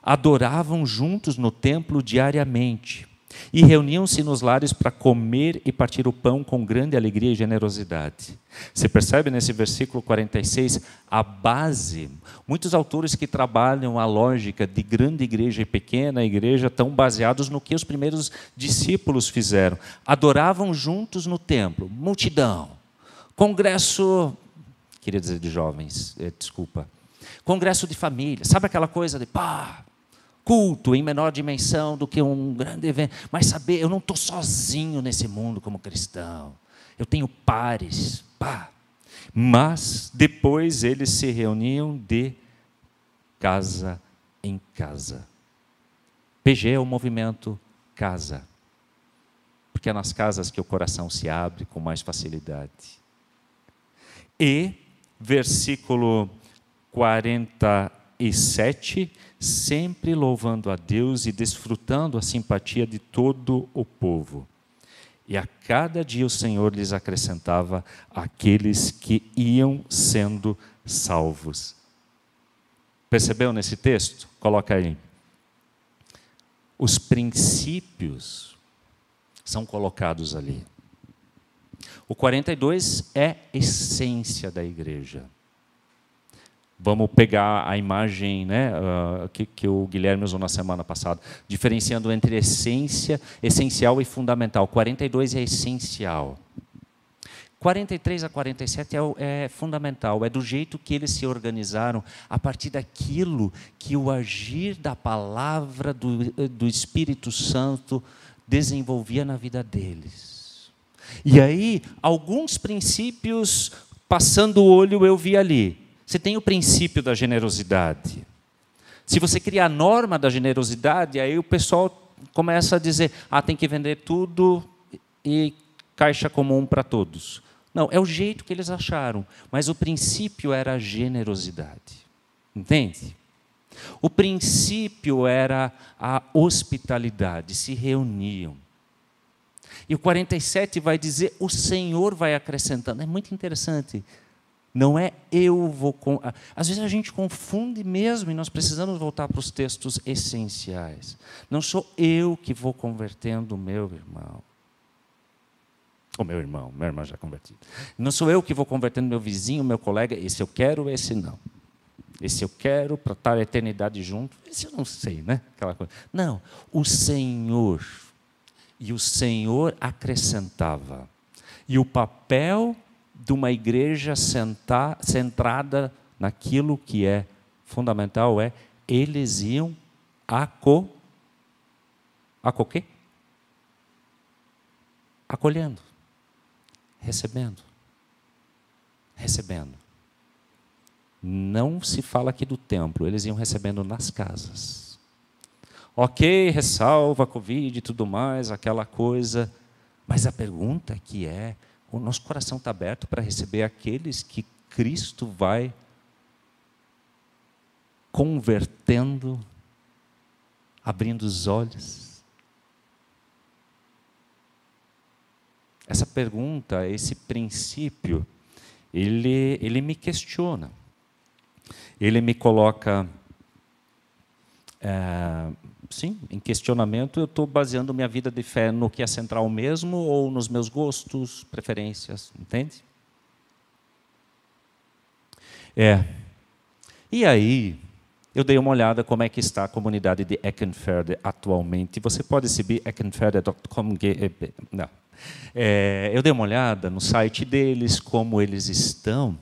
Adoravam juntos no templo diariamente e reuniam-se nos lares para comer e partir o pão com grande alegria e generosidade. Você percebe nesse versículo 46 a base? Muitos autores que trabalham a lógica de grande igreja e pequena igreja estão baseados no que os primeiros discípulos fizeram. Adoravam juntos no templo, multidão. Congresso, queria dizer de jovens, é, desculpa. Congresso de família, sabe aquela coisa de pá, culto em menor dimensão do que um grande evento, mas saber, eu não estou sozinho nesse mundo como cristão. Eu tenho pares, pá. Mas depois eles se reuniam de casa em casa. PG é o movimento casa. Porque é nas casas que o coração se abre com mais facilidade. E, versículo 47, sempre louvando a Deus e desfrutando a simpatia de todo o povo. E a cada dia o Senhor lhes acrescentava aqueles que iam sendo salvos. Percebeu nesse texto? Coloca aí. Os princípios são colocados ali. O 42 é essência da igreja. Vamos pegar a imagem né, uh, que, que, o Guilherme usou na semana passada, diferenciando entre essência, essencial e fundamental. 42 é essencial. 43 a 47 é, é fundamental, é do jeito que eles se organizaram, a partir daquilo que o agir da palavra do, do Espírito Santo desenvolvia na vida deles. E aí, alguns princípios, passando o olho, eu vi ali você tem o princípio da generosidade. Se você cria a norma da generosidade, aí o pessoal começa a dizer: ah, tem que vender tudo e caixa comum para todos. Não, é o jeito que eles acharam, mas o princípio era a generosidade. Entende? O princípio era a hospitalidade, se reuniam. E o 47 vai dizer: o Senhor vai acrescentando. É muito interessante. Não é eu vou. Às vezes a gente confunde mesmo e nós precisamos voltar para os textos essenciais. Não sou eu que vou convertendo o meu irmão. O meu irmão, meu irmão já convertido. Não sou eu que vou convertendo meu vizinho, meu colega. Esse eu quero, esse não. Esse eu quero para estar a eternidade junto. Esse eu não sei, né? Aquela coisa. Não, o Senhor. E o Senhor acrescentava. E o papel de uma igreja sentar, centrada naquilo que é fundamental é eles iam aco, aco quê? acolhendo. recebendo. Recebendo. Não se fala aqui do templo, eles iam recebendo nas casas. Ok, ressalva Covid e tudo mais, aquela coisa. Mas a pergunta que é: o nosso coração está aberto para receber aqueles que Cristo vai convertendo, abrindo os olhos? Essa pergunta, esse princípio, ele, ele me questiona. Ele me coloca, é, sim, em questionamento. Eu estou baseando minha vida de fé no que é central mesmo ou nos meus gostos, preferências, entende? É. E aí, eu dei uma olhada como é que está a comunidade de Eckenferde atualmente. Você pode exibir eckenferde.com. É, eu dei uma olhada no site deles, como eles estão.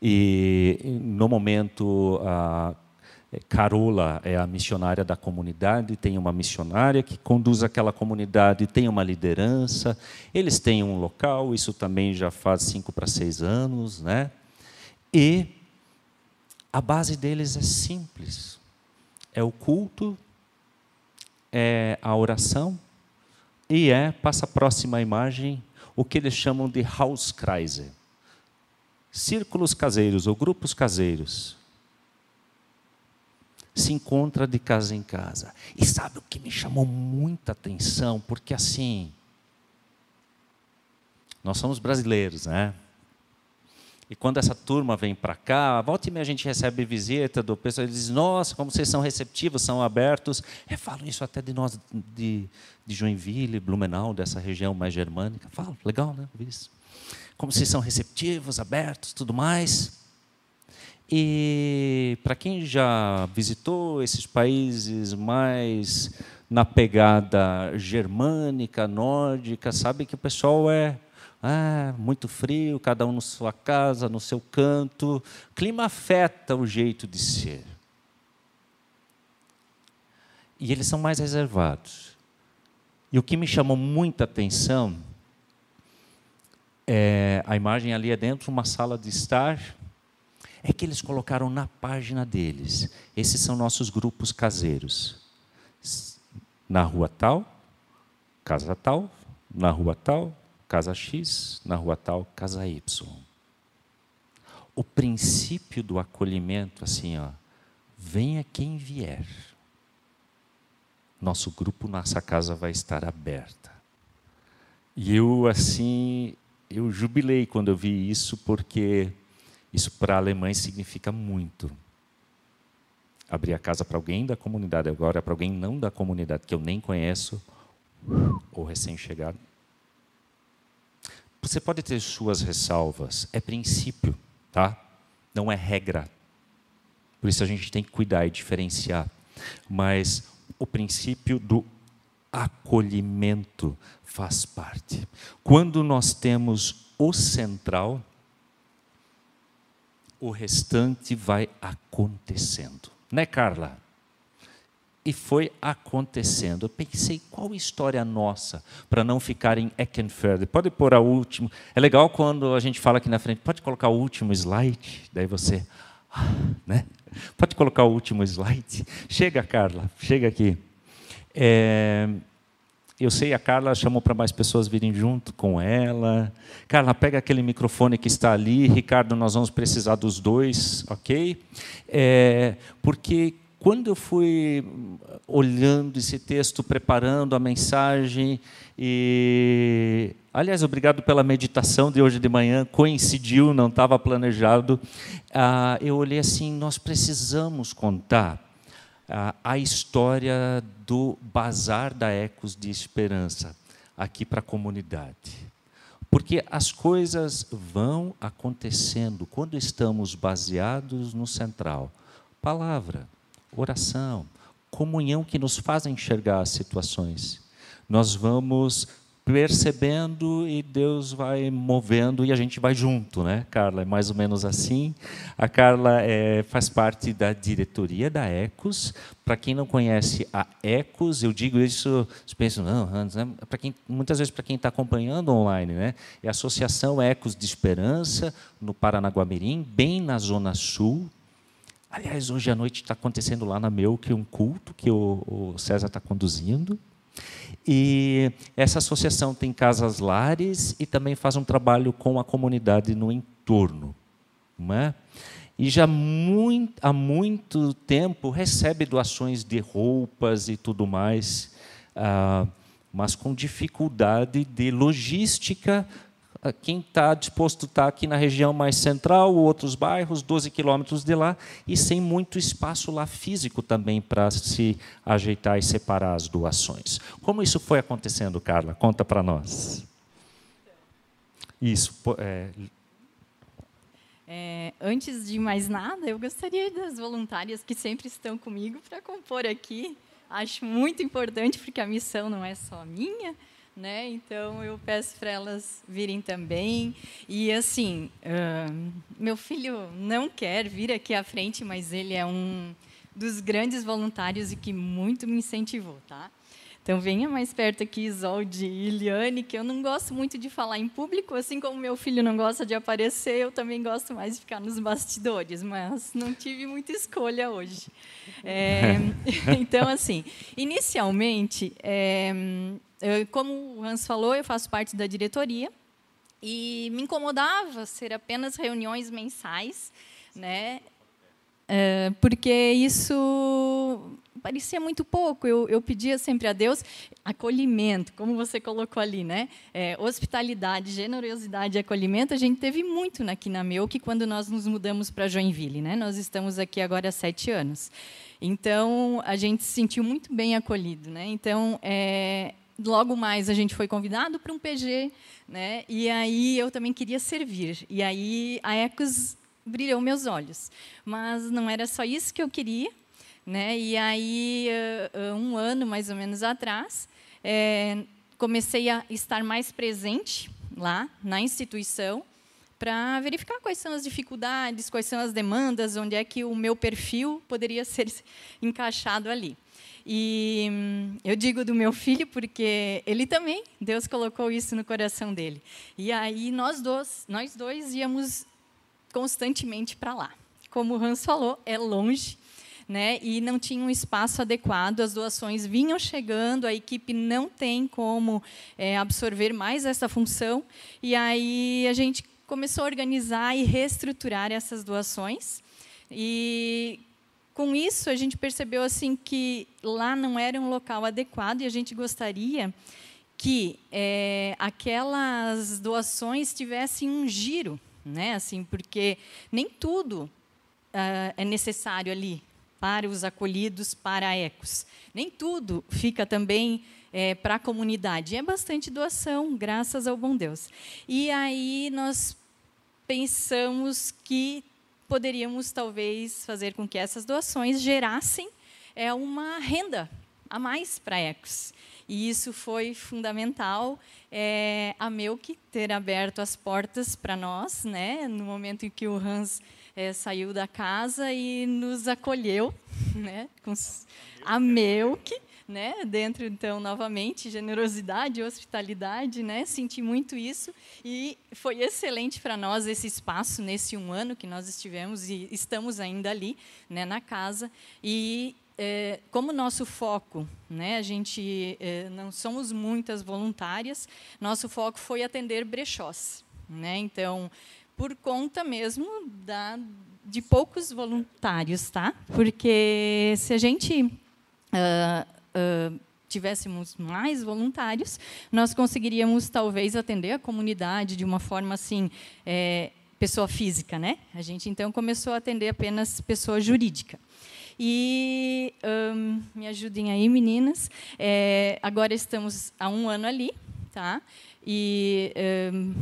E, no momento, a Carola é a missionária da comunidade, tem uma missionária que conduz aquela comunidade, tem uma liderança, eles têm um local, isso também já faz cinco para seis anos, né? E a base deles é simples: é o culto, é a oração e é, passa a próxima imagem, o que eles chamam de Hauskreise círculos caseiros ou grupos caseiros. Se encontra de casa em casa. E sabe o que me chamou muita atenção? Porque assim, nós somos brasileiros, né? E quando essa turma vem para cá, volta e meia a gente recebe visita do pessoal, eles dizem, nossa, como vocês são receptivos, são abertos. É, falam isso até de nós, de, de Joinville, Blumenau, dessa região mais germânica. Falo, legal, né? Como vocês são receptivos, abertos, tudo mais. E para quem já visitou esses países mais na pegada germânica, nórdica, sabe que o pessoal é ah, muito frio, cada um na sua casa, no seu canto. O clima afeta o jeito de ser. E eles são mais reservados. E o que me chamou muita atenção é, a imagem ali é dentro de uma sala de estar, é que eles colocaram na página deles. Esses são nossos grupos caseiros. Na rua tal, casa tal, na rua tal, casa X, na rua tal, casa Y. O princípio do acolhimento, assim, ó, venha quem vier. Nosso grupo, nossa casa vai estar aberta. E eu, assim, eu jubilei quando eu vi isso, porque isso para alemães significa muito. Abrir a casa para alguém da comunidade, agora para alguém não da comunidade, que eu nem conheço, ou recém-chegado. Você pode ter suas ressalvas, é princípio, tá? Não é regra. Por isso a gente tem que cuidar e diferenciar. Mas o princípio do acolhimento faz parte. Quando nós temos o central, o restante vai acontecendo. Né, Carla? E foi acontecendo. Eu pensei, qual história nossa para não ficar em Eckenfeld? Pode pôr a última. É legal quando a gente fala aqui na frente, pode colocar o último slide? Daí você, ah, né? Pode colocar o último slide? Chega, Carla, chega aqui. É, eu sei, a Carla chamou para mais pessoas virem junto com ela. Carla, pega aquele microfone que está ali. Ricardo, nós vamos precisar dos dois, ok? É, porque quando eu fui olhando esse texto, preparando a mensagem, e aliás, obrigado pela meditação de hoje de manhã, coincidiu, não estava planejado. Ah, eu olhei assim: nós precisamos contar a história do Bazar da Ecos de Esperança aqui para a comunidade. Porque as coisas vão acontecendo quando estamos baseados no central. Palavra, oração, comunhão que nos fazem enxergar as situações. Nós vamos percebendo e Deus vai movendo e a gente vai junto, né, Carla? É mais ou menos assim. A Carla é, faz parte da diretoria da Ecos. Para quem não conhece a Ecos, eu digo isso, vocês pensam, não, Hans, né? Quem, muitas vezes para quem está acompanhando online, né? É a Associação Ecos de Esperança no Paranaguamirim, bem na zona sul. Aliás, hoje à noite está acontecendo lá na meu que um culto que o, o César está conduzindo. E essa associação tem casas lares e também faz um trabalho com a comunidade no entorno. Não é? E já muito, há muito tempo recebe doações de roupas e tudo mais, ah, mas com dificuldade de logística quem está disposto a estar aqui na região mais central, outros bairros, 12 quilômetros de lá, e sem muito espaço lá físico também para se ajeitar e separar as doações. Como isso foi acontecendo, Carla? Conta para nós. Isso. É... É, antes de mais nada, eu gostaria das voluntárias que sempre estão comigo para compor aqui. Acho muito importante, porque a missão não é só minha, né? Então eu peço para elas virem também. E assim, uh, meu filho não quer vir aqui à frente, mas ele é um dos grandes voluntários e que muito me incentivou, tá? Então venha mais perto aqui, Isolde e Iliane, que eu não gosto muito de falar em público, assim como meu filho não gosta de aparecer, eu também gosto mais de ficar nos bastidores, mas não tive muita escolha hoje. É, então, assim, inicialmente, é, eu, como o Hans falou, eu faço parte da diretoria e me incomodava ser apenas reuniões mensais, né? É, porque isso parecia muito pouco. Eu, eu pedia sempre a Deus acolhimento, como você colocou ali, né? É, hospitalidade, generosidade e acolhimento. A gente teve muito aqui na Meu que quando nós nos mudamos para Joinville, né? Nós estamos aqui agora há sete anos. Então a gente se sentiu muito bem acolhido, né? Então é, logo mais a gente foi convidado para um PG, né? E aí eu também queria servir. E aí a Ecos brilhou meus olhos. Mas não era só isso que eu queria, né? E aí um ano mais ou menos atrás, é, comecei a estar mais presente lá na instituição para verificar quais são as dificuldades, quais são as demandas, onde é que o meu perfil poderia ser encaixado ali. E hum, eu digo do meu filho porque ele também, Deus colocou isso no coração dele. E aí nós dois, nós dois íamos constantemente para lá. Como o Hans falou, é longe, né? E não tinha um espaço adequado. As doações vinham chegando, a equipe não tem como é, absorver mais essa função. E aí a gente começou a organizar e reestruturar essas doações. E com isso a gente percebeu assim que lá não era um local adequado e a gente gostaria que é, aquelas doações tivessem um giro, né? Assim, porque nem tudo uh, é necessário ali para os acolhidos, para Ecos. Nem tudo fica também é, para a comunidade. É bastante doação, graças ao bom Deus. E aí nós pensamos que poderíamos talvez fazer com que essas doações gerassem é, uma renda a mais para a Ecos. E isso foi fundamental, é, a Melk ter aberto as portas para nós, né, no momento em que o Hans é, saiu da casa e nos acolheu, né, com a Melk, né? Dentro então novamente generosidade, hospitalidade, né? Senti muito isso e foi excelente para nós esse espaço nesse um ano que nós estivemos e estamos ainda ali, né? Na casa e é, como nosso foco, né, a gente é, não somos muitas voluntárias, nosso foco foi atender brechós, né? Então, por conta mesmo da, de poucos voluntários, tá? Porque se a gente uh, uh, tivéssemos mais voluntários, nós conseguiríamos talvez atender a comunidade de uma forma assim, é, pessoa física, né? A gente então começou a atender apenas pessoa jurídica. E um, me ajudem aí, meninas. É, agora estamos há um ano ali, tá? E um,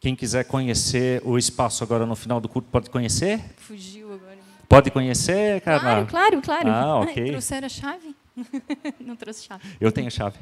quem quiser conhecer o espaço agora no final do culto pode conhecer? Fugiu agora. Pode conhecer, cara? Claro, claro, claro. Ah, ok. Ai, trouxeram a chave? Não trouxe chave. Eu tenho a chave.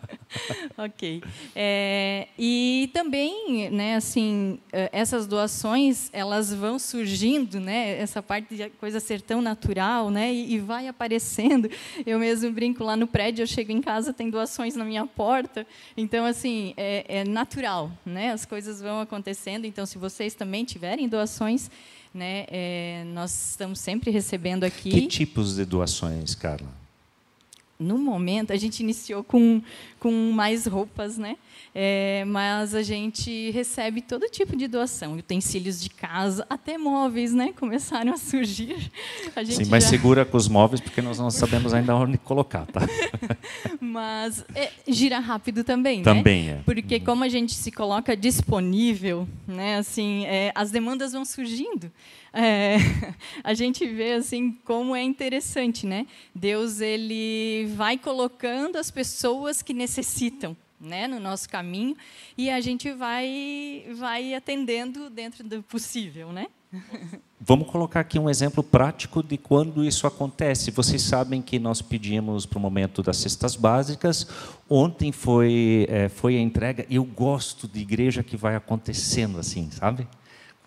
ok. É, e também, né, assim, é, essas doações, elas vão surgindo, né, essa parte de coisa ser tão natural, né, e, e, vai aparecendo. Eu mesmo brinco lá no prédio, eu chego em casa, tem doações na minha porta. Então, assim, é, é natural, né, as coisas vão acontecendo. Então, se vocês também tiverem doações, né, é, nós estamos sempre recebendo aqui. Que tipos de doações, Carla? No momento, a gente iniciou com, com mais roupas, né? É, mas a gente recebe todo tipo de doação, utensílios de casa, até móveis, né? Começaram a surgir. A Sim, mas já... segura com os móveis, porque nós não sabemos ainda onde colocar, tá? mas é, gira rápido também, também né? é. Porque uhum. como a gente se coloca disponível, né? Assim, é, as demandas vão surgindo é, a gente vê assim como é interessante, né? Deus ele vai colocando as pessoas que necessitam, né, no nosso caminho e a gente vai vai atendendo dentro do possível, né? Vamos colocar aqui um exemplo prático de quando isso acontece. Vocês sabem que nós pedimos para o momento das cestas básicas. Ontem foi, é, foi a entrega. Eu gosto de igreja que vai acontecendo assim, sabe?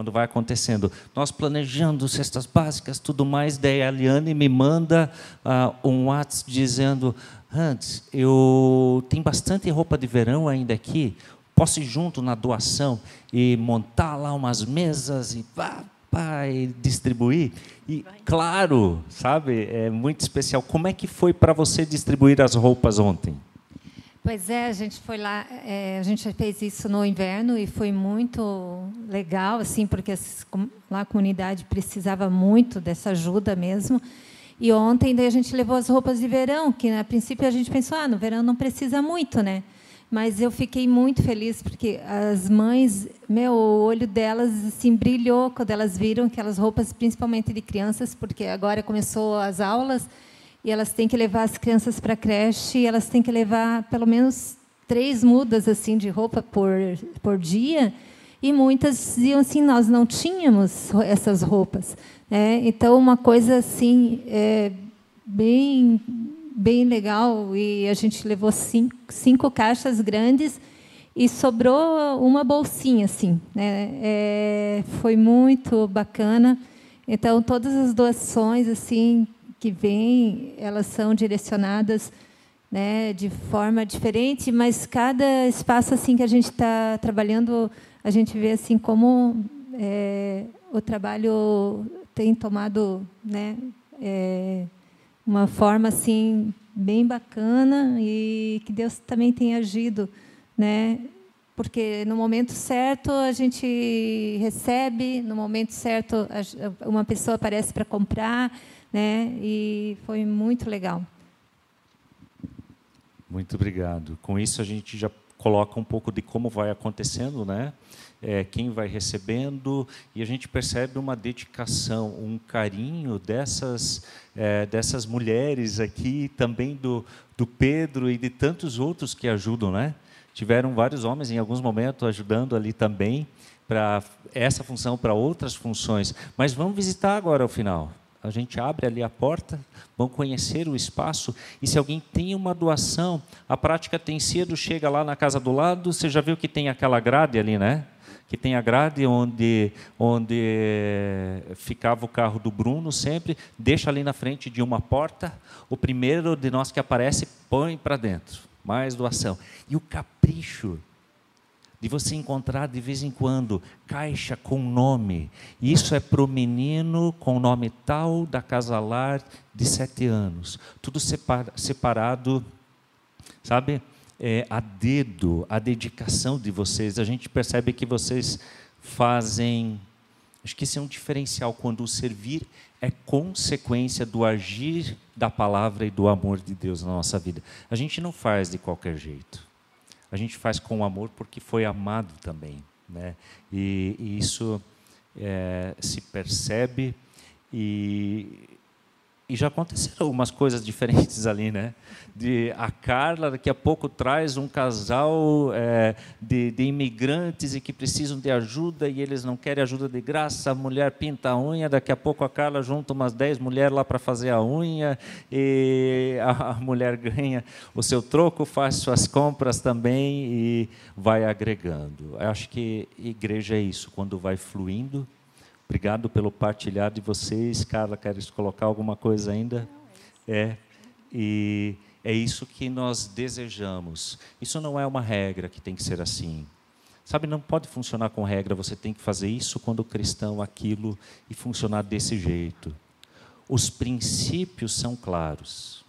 Quando vai acontecendo. Nós planejando cestas básicas, tudo mais, daí a Eliane me manda uh, um WhatsApp dizendo: Hans, eu tenho bastante roupa de verão ainda aqui, posso ir junto na doação e montar lá umas mesas e pá, e distribuir? E claro, sabe, é muito especial. Como é que foi para você distribuir as roupas ontem? Pois é, a gente foi lá, é, a gente fez isso no inverno e foi muito legal, assim, porque lá a comunidade precisava muito dessa ajuda mesmo. E ontem daí a gente levou as roupas de verão, que a princípio a gente pensou, ah, no verão não precisa muito, né? Mas eu fiquei muito feliz porque as mães, meu, o olho delas assim brilhou quando elas viram aquelas roupas, principalmente de crianças, porque agora começou as aulas e elas têm que levar as crianças para a creche, e elas têm que levar pelo menos três mudas assim de roupa por, por dia, e muitas diziam assim, nós não tínhamos essas roupas. Né? Então, uma coisa assim, é, bem, bem legal, e a gente levou cinco, cinco caixas grandes, e sobrou uma bolsinha assim né? É, foi muito bacana então todas as doações assim que vêm, elas são direcionadas né, de forma diferente, mas cada espaço assim que a gente está trabalhando, a gente vê assim como é, o trabalho tem tomado né, é, uma forma assim bem bacana e que Deus também tem agido, né? Porque no momento certo a gente recebe, no momento certo uma pessoa aparece para comprar, né? E foi muito legal. Muito obrigado. Com isso a gente já coloca um pouco de como vai acontecendo, né? É, quem vai recebendo e a gente percebe uma dedicação, um carinho dessas é, dessas mulheres aqui, também do do Pedro e de tantos outros que ajudam, né? Tiveram vários homens em alguns momentos ajudando ali também para essa função, para outras funções. Mas vamos visitar agora ao final a gente abre ali a porta, vão conhecer o espaço, e se alguém tem uma doação, a prática tem sido, chega lá na casa do lado, você já viu que tem aquela grade ali, né? Que tem a grade onde, onde ficava o carro do Bruno sempre, deixa ali na frente de uma porta, o primeiro de nós que aparece põe para dentro, mais doação. E o capricho de você encontrar de vez em quando caixa com nome. Isso é para o menino com nome tal da casalar de sete anos. Tudo separado, sabe? É, a dedo, a dedicação de vocês. A gente percebe que vocês fazem. Acho que esse é um diferencial quando o servir é consequência do agir da palavra e do amor de Deus na nossa vida. A gente não faz de qualquer jeito a gente faz com amor porque foi amado também. Né? E, e isso é, se percebe e e já aconteceram algumas coisas diferentes ali, né? De a Carla daqui a pouco traz um casal é, de, de, imigrantes e que precisam de ajuda e eles não querem ajuda de graça. A mulher pinta a unha, daqui a pouco a Carla junta umas 10 mulheres lá para fazer a unha e a, a mulher ganha o seu troco, faz suas compras também e vai agregando. Eu acho que igreja é isso, quando vai fluindo Obrigado pelo partilhar de vocês. Carla, queres colocar alguma coisa ainda? É. E é isso que nós desejamos. Isso não é uma regra que tem que ser assim. Sabe, não pode funcionar com regra, você tem que fazer isso quando cristão, aquilo, e funcionar desse jeito. Os princípios são claros.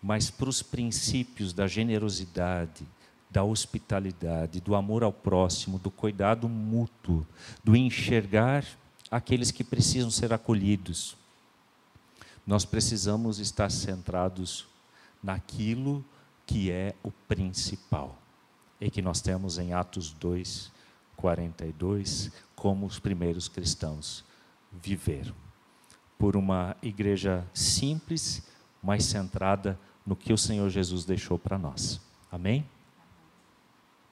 Mas para os princípios da generosidade, da hospitalidade, do amor ao próximo, do cuidado mútuo, do enxergar aqueles que precisam ser acolhidos. Nós precisamos estar centrados naquilo que é o principal. E que nós temos em Atos 2, 42, como os primeiros cristãos viveram. Por uma igreja simples, mas centrada no que o Senhor Jesus deixou para nós. Amém?